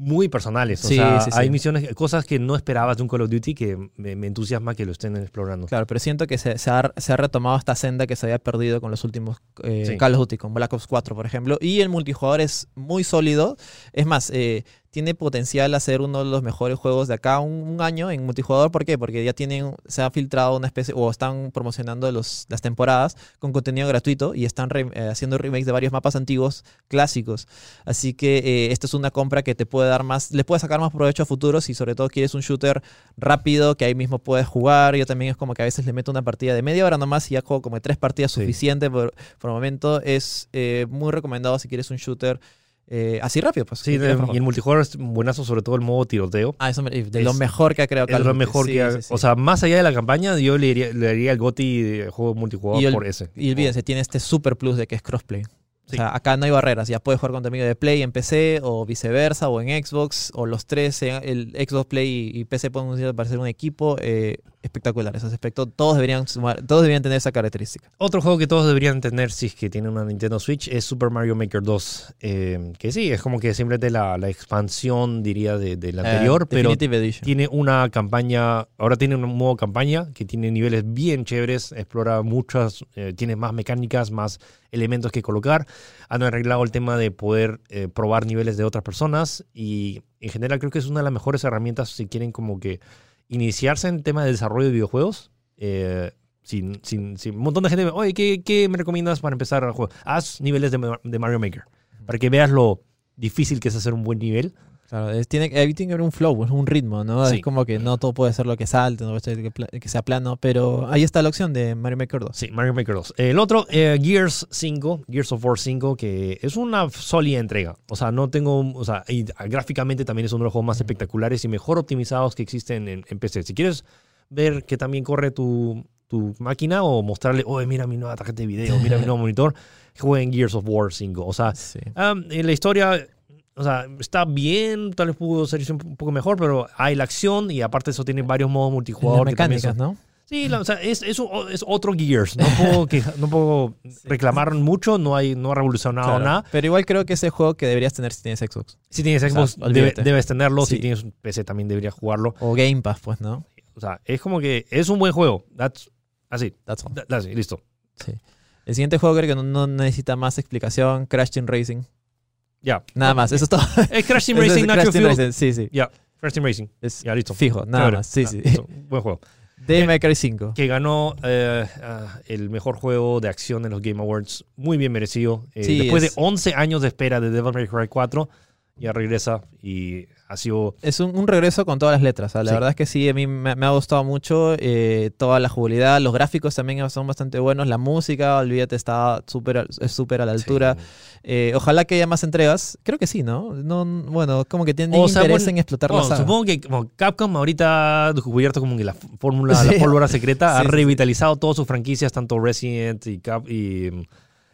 muy personales. O Sí, sea, sí, sí. hay misiones, cosas que no esperabas de un Call of Duty que me, me entusiasma que lo estén explorando. Claro, pero siento que se, se ha, se ha retomado esta senda que se había perdido con los últimos eh. Call of Duty, con Black Ops 4, por ejemplo. Y el multijugador es muy sólido. Es más, eh, tiene potencial a ser uno de los mejores juegos de acá un, un año en multijugador. ¿Por qué? Porque ya tienen, se ha filtrado una especie, o están promocionando los, las temporadas con contenido gratuito y están re- eh, haciendo remakes de varios mapas antiguos clásicos. Así que eh, esta es una compra que te puede dar más, le puede sacar más provecho a futuros y sobre todo quieres un shooter rápido que ahí mismo puedes jugar. Yo también es como que a veces le meto una partida de media hora nomás y ya juego como tres partidas Sí. suficiente por, por momento. Es eh, muy recomendado si quieres un shooter eh, así rápido. Pues, Sí, de- y el multijugador es buenazo, sobre todo el modo tiroteo. Ah, eso me- de es- lo mejor que ha creado Call of lo mejor Sí, que ha- sí, sí. O sea, más allá de la campaña, yo le diría, le daría el GOTY de juego multijugador Y el- por ese. Y olvídense, tiene este super plus de que es crossplay. Sí. O sea, acá no hay barreras. Ya puedes jugar con tu amigo de Play en PC o viceversa o en Xbox o los tres, el Xbox Play y PC pueden unirse para ser un equipo eh, espectacular. Ese aspecto, todos deberían sumar, todos deberían tener esa característica. Otro juego que todos deberían tener si es que tienen una Nintendo Switch es Super Mario Maker 2. eh, que sí, es como que simplemente la, la expansión, diría, de, de la anterior, Eh, pero Definitive Edition. tiene una campaña, ahora tiene un modo campaña que tiene niveles bien chéveres, explora muchas, eh, tiene más mecánicas, más elementos que colocar. Han arreglado el tema de poder eh, probar niveles de otras personas y en general creo que es una de las mejores herramientas si quieren como que iniciarse en tema de desarrollo de videojuegos. eh, sin, sin, sin- un montón de gente, oye, ¿qué, qué me recomiendas para empezar a jugar? Haz niveles de, de Mario Maker para que veas lo difícil que es hacer un buen nivel. Claro, es- tiene, ahí tiene que haber un flow, un ritmo, ¿no? Sí. Es como que no todo puede ser lo que salte, no puede ser que, sea plano, pero ahí está la opción de Mario Maker 2. Sí, Mario Maker 2. El otro, eh, Gears 5, Gears of War 5, que es una sólida entrega. O sea, no tengo, o sea, y gráficamente también es uno de los juegos más espectaculares y mejor optimizados que existen en, en PC. Si quieres ver que también corre tu, tu máquina o mostrarle, oye, mira mi nueva tarjeta de video, mira mi nuevo monitor, jueguen Gears of War 5. O sea, Sí. Um, en la historia, o sea, está bien, tal vez pudo ser un poco mejor, pero hay la acción y aparte de eso tiene varios modos Las multijugador. que también mecánicas, son- ¿no? Sí, la- o sea, es, es, otro Gears. No puedo, no puedo reclamar mucho, no, hay, no ha revolucionado Claro. nada. Pero igual creo que es el juego que deberías tener si tienes Xbox. Si tienes sea, Xbox, debe- debes tenerlo. Si tienes un PC, también deberías jugarlo. O Game Pass, pues, ¿no? O sea, es como que es un buen juego. That's, así, That's all. that- that's it, listo. Sí. El siguiente juego creo que no, no necesita más explicación. Crash Team Racing. Ya. Nada más. Eso es todo. Es Crash Team Racing, Crash Nacho Team Fuel. Racing, Sí, sí. Ya, Crash Team Racing. Es Ya, listo. fijo, nada Chévere. más. Sí, sí. listo. Buen juego. Devil May Cry 5. Que ganó eh, ah, el mejor juego de acción en los Game Awards. Muy bien merecido. Eh, Sí, después es- de 11 años de espera de Devil May Cry 4, ya regresa y ha sido Es un, un regreso con todas las letras. La Sí. verdad es que sí, a mí me, me ha gustado mucho. eh, toda la jugabilidad, los gráficos también son bastante buenos. La música, olvídate, está súper a la altura. Sí. Eh, ojalá que haya más entregas. Creo que sí, ¿no? no bueno, como que tienen O sea, interés bueno, en explotar Bueno, la saga. supongo que como Capcom ahorita ha descubierto como que la fórmula, la pólvora secreta, ha revitalizado todas sus franquicias, tanto Resident y, Cap y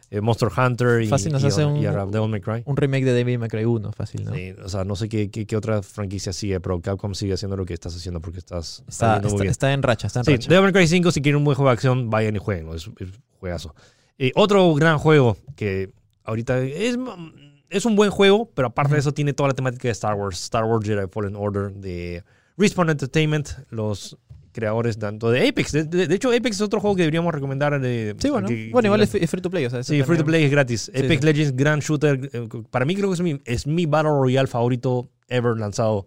eh, Monster Hunter y, Fácil nos y- hace y un- Devil May Cry. Un remake de Devil May Cry 1, fácil, ¿no? Sí, o sea, no sé qué, qué, qué otra franquicia sigue, pero Capcom sigue haciendo lo que estás haciendo porque estás Está, está, está en racha, está en Sí, racha. Devil May Cry 5, si quieren un buen juego de acción, vayan y jueguen. Es, es juegazo. Eh, otro gran juego que ahorita es, es un buen juego, pero aparte de eso tiene toda la temática de Star Wars. Star Wars Jedi Fallen Order de Respawn Entertainment, los creadores tanto de Apex. De, de- de hecho, Apex es otro juego que deberíamos recomendar. de- Sí, bueno. que- bueno, igual es free es free to play, o sea, Sí, free to play es gratis. Sí, Apex sí. Legends, gran shooter. eh, Para mí creo que es mi, es mi Battle Royale favorito ever lanzado.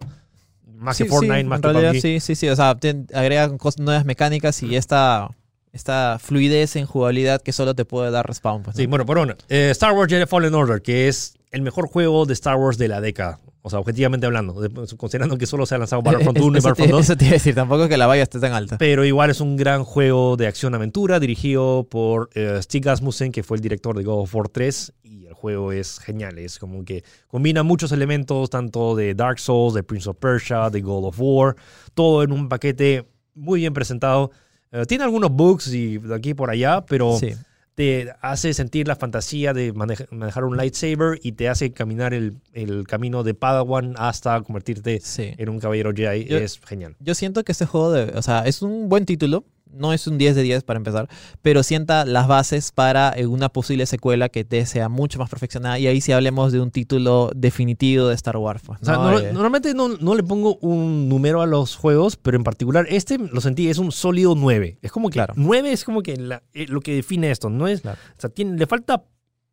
Más Sí, que Fortnite, más en que realidad, PUBG. sí, sí, sí. O sea, agregan cosas, nuevas mecánicas y esta, esta fluidez en jugabilidad que solo te puede dar respawn. Pues, ¿no? Sí, bueno, pero bueno. eh, Star Wars Jedi Fallen Order, que es el mejor juego de Star Wars de la década. O sea, objetivamente hablando, de- considerando que solo se ha lanzado Battlefront Es- 1 y Battlefront te, 2. eso te iba a decir, tampoco que la valla esté tan alta. Pero igual es un gran juego de acción-aventura dirigido por eh, Stig Asmussen, que fue el director de God of War 3. Y el juego es genial. Es como que combina muchos elementos, tanto de Dark Souls, de Prince of Persia, de God of War. Todo en un paquete muy bien presentado. Eh, tiene algunos bugs y de aquí y por allá, pero Sí. Te hace sentir la fantasía de maneja- manejar un lightsaber y te hace caminar el, el camino de Padawan hasta convertirte Sí. en un caballero Jedi. Yo- es genial. Yo siento que este juego, de, o sea, es un buen título. No es un 10 de 10 para empezar, pero sienta las bases para eh, una posible secuela que te sea mucho más perfeccionada. Y ahí sí hablemos de un título definitivo de Star Wars. pues, O sea, ¿no? no- Eh, normalmente no, no le pongo un número a los juegos, pero en particular este lo sentí, es un sólido 9. Es como que Claro. 9 es como que la- eh, lo que define esto. No es, Claro. o sea, tiene, le falta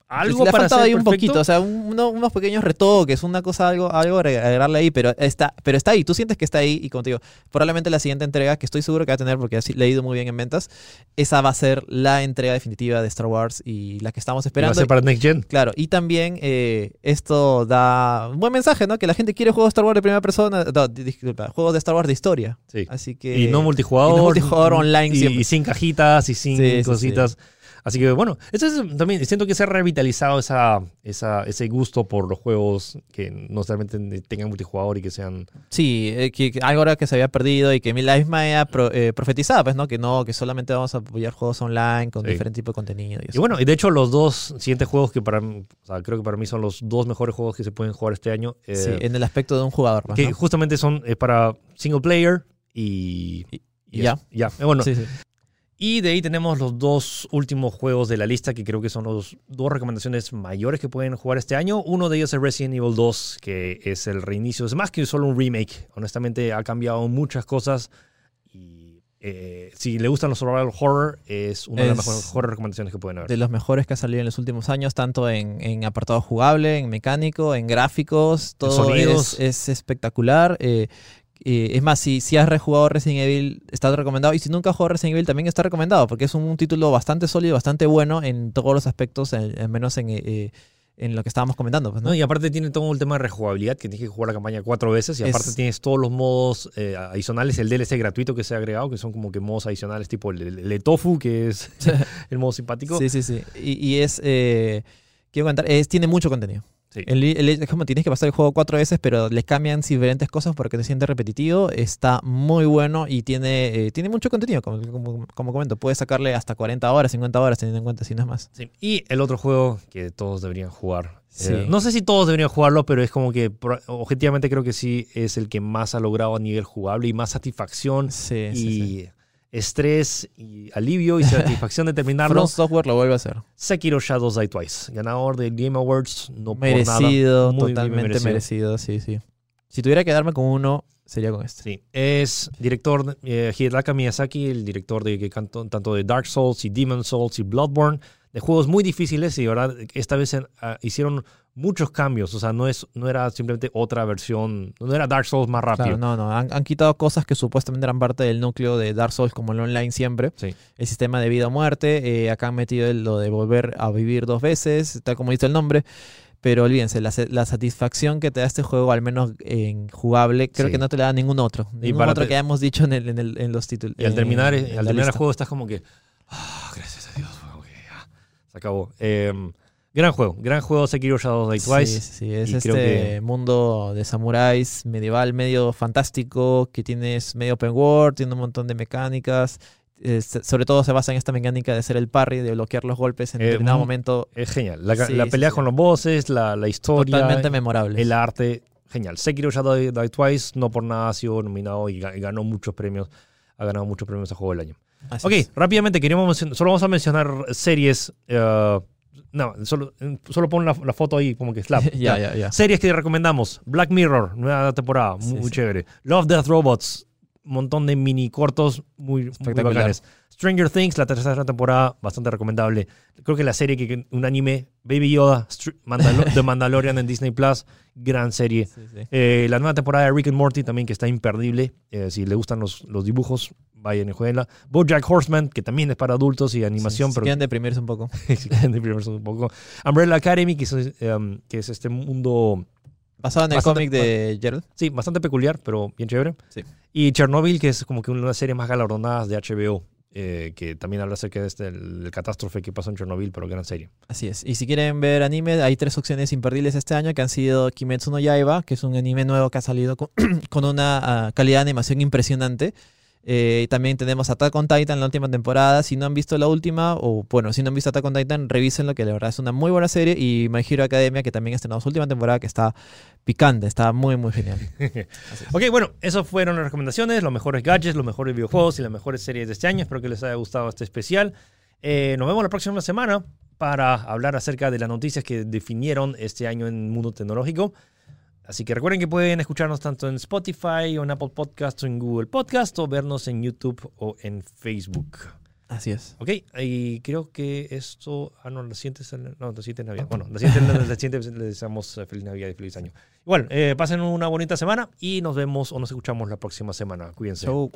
algo le ha para faltado ser ahí un poquito, o sea, un- uno- unos pequeños retoques, una cosa, algo, algo agre- agregarle ahí, pero está, pero está ahí, tú sientes que está ahí y digo, probablemente la siguiente entrega, que estoy seguro que va a tener porque he leído muy bien en ventas, esa va a ser la entrega definitiva de Star Wars y la que estamos Va a esperando. ser para Next Gen. Claro, y también eh, esto da un buen mensaje, ¿no? Que la gente quiere juegos de Star Wars de primera persona, no, di- disculpa, juegos de Star Wars de historia. Sí. Así que... y no multijugador. y no multijugador online y, siempre. y sin cajitas y sin Sí, sí, cositas. Así que bueno, eso es también, siento que se ha revitalizado esa, esa, ese gusto por los juegos que no solamente tengan multijugador y que sean... Sí, eh, que, que algo era que se había perdido y que la misma era pro- eh, profetizada, pues, ¿no? Que no, que solamente vamos a apoyar juegos online con Sí. diferente tipo de contenido. Y Y eso. bueno, y de hecho los dos siguientes juegos que para o sea, creo que para mí son los dos mejores juegos que se pueden jugar este año. eh, Sí, en el aspecto de un jugador, pues, que ¿no? justamente son para single player y... Y- y y ya. Ya, eh, bueno. Sí, sí. Y de ahí tenemos los dos últimos juegos de la lista que creo que son los dos recomendaciones mayores que pueden jugar este año. Uno de ellos es Resident Evil 2, que es el reinicio. Es más que solo un remake. Honestamente ha cambiado muchas cosas. Y eh, si le gustan los survival horror, es una de las Es mejores, mejores recomendaciones que pueden haber. De los mejores que ha salido en los últimos años, tanto en, en apartado jugable, en mecánico, en gráficos, todo sonidos. es, es espectacular. eh, eh, es más, si, si has rejugado Resident Evil, está recomendado. Y si nunca has jugado Resident Evil, también está recomendado, porque es un, título bastante sólido, bastante bueno en todos los aspectos, al menos en, eh, eh, en lo que estábamos comentando. pues, ¿no? No, y aparte tiene todo el tema de rejugabilidad, que tienes que jugar la campaña cuatro veces. Y Es- aparte tienes todos los modos eh, adicionales, el DLC gratuito que se ha agregado, que son como que modos adicionales, tipo el, el- el tofu, que es el modo simpático. Sí, sí, sí. Y, y es. quiero contar, es, tiene mucho contenido. Sí. El- el- es como tienes que pasar el juego cuatro veces, pero le cambian diferentes cosas porque te siente repetitivo. Está muy bueno y tiene, eh, tiene mucho contenido, como, como, como comento. Puedes sacarle hasta 40 horas, 50 horas, teniendo en cuenta si no es más. Sí. Y el otro juego que todos deberían jugar. Sí. Eh, no sé si todos deberían jugarlo, pero es como que objetivamente creo que sí es el que más ha logrado a nivel jugable y más satisfacción Sí, y sí, sí. Estrés y alivio y satisfacción de terminarlo. From Software lo vuelve a hacer. Sekiro Shadows Die Twice, ganador del Game Awards, no merecido, por nada. Muy totalmente merecido. sí, sí. Si tuviera que darme con uno, sería con este. Sí, es director eh, Hidetaka Miyazaki, el director de que tanto de Dark Souls y Demon Souls y Bloodborne, de juegos muy difíciles y ahora esta vez ah, hicieron muchos cambios, o sea, no, es, no era simplemente otra versión, no era Dark Souls más rápido. Claro, no, no, han, han quitado cosas que supuestamente eran parte del núcleo de Dark Souls como el online siempre, Sí. el sistema de vida o muerte, eh, acá han metido el- lo de volver a vivir dos veces, tal como dice el nombre. Pero olvídense, la, la satisfacción que te da este juego, al menos en jugable, creo Sí. que no te la da ningún otro. Ningún para otro te- que hayamos dicho en, el- en, el- en los títulos. Y al terminar, en- al terminar el juego estás como que, ah, gracias a Dios, como que ya, se acabó. Eh, gran juego, gran juego Sekiro Shadows Die Twice. Sí, sí, es este que- mundo de samuráis medieval medio fantástico, que tienes medio open world, tiene un montón de mecánicas. eh, sobre todo se basa en esta mecánica de hacer el parry, de bloquear los golpes en Eh, determinado momento. Es genial. La, Sí, la pelea sí. con los bosses, la, la historia, Totalmente memorable. el arte, genial. Sekiro Shadows Die Twice, no por nada ha sido nominado y ganó muchos premios. Ha ganado muchos premios a juego del año. Así Ok, es. rápidamente, queríamos solo vamos a mencionar series. eh, no, solo, solo pon la, la foto ahí, como que slap. ya, ya, ya. Series que recomendamos: Black Mirror, nueva temporada, muy, Sí, muy sí. chévere. Love, Death, Robots, un montón de mini cortos muy, muy bacanes. Stranger Things, la tercera temporada, bastante recomendable. Creo que la serie, que un anime, Baby Yoda, Mandalo- The Mandalorian en Disney Plus, gran serie. Sí, sí. Eh, la nueva temporada de Rick and Morty también, que está imperdible. Eh, si le gustan los, los dibujos, vayan y jueguenla. Bojack Horseman, que también es para adultos y animación, Sí, si pero quieren deprimirse un poco. si quieren deprimirse un poco. Umbrella Academy, que es, em, que es este mundo, Basado en el cómic de Gerald. sí, bastante peculiar, pero bien chévere. Sí. Y Chernobyl, que es como que una de las series más galardonadas de HBO, eh, que también habla acerca de este, el, el catástrofe que pasó en Chernobyl, pero gran serie. Así es. Y si quieren ver anime, hay tres opciones imperdibles este año que han sido Kimetsu no Yaiba, que es un anime nuevo que ha salido con, con una ah, calidad de animación impresionante. Eh, también tenemos Attack on Titan, la última temporada. Si no han visto la última, o bueno, si no han visto Attack on Titan, revísenlo, que la verdad es una muy buena serie. Y My Hero Academia, que también ha estrenado su última temporada, que está picante, está muy, muy genial. Ok, bueno, esas fueron las recomendaciones, los mejores gadgets, los mejores videojuegos y las mejores series de este año. Espero que les haya gustado este especial. Eh, nos vemos la próxima semana para hablar acerca de las noticias que definieron este año en el mundo tecnológico. Así que recuerden que pueden escucharnos tanto en Spotify o en Apple Podcasts o en Google Podcast o vernos en YouTube o en Facebook. Así es. Ok, y creo que esto. Ah, no, la siguiente es. No, la siguiente es Navidad. Bueno, la siguiente, la siguiente les deseamos eh, feliz Navidad y feliz año. Igual, eh, pasen una bonita semana y nos vemos o nos escuchamos la próxima semana. Cuídense. Chau.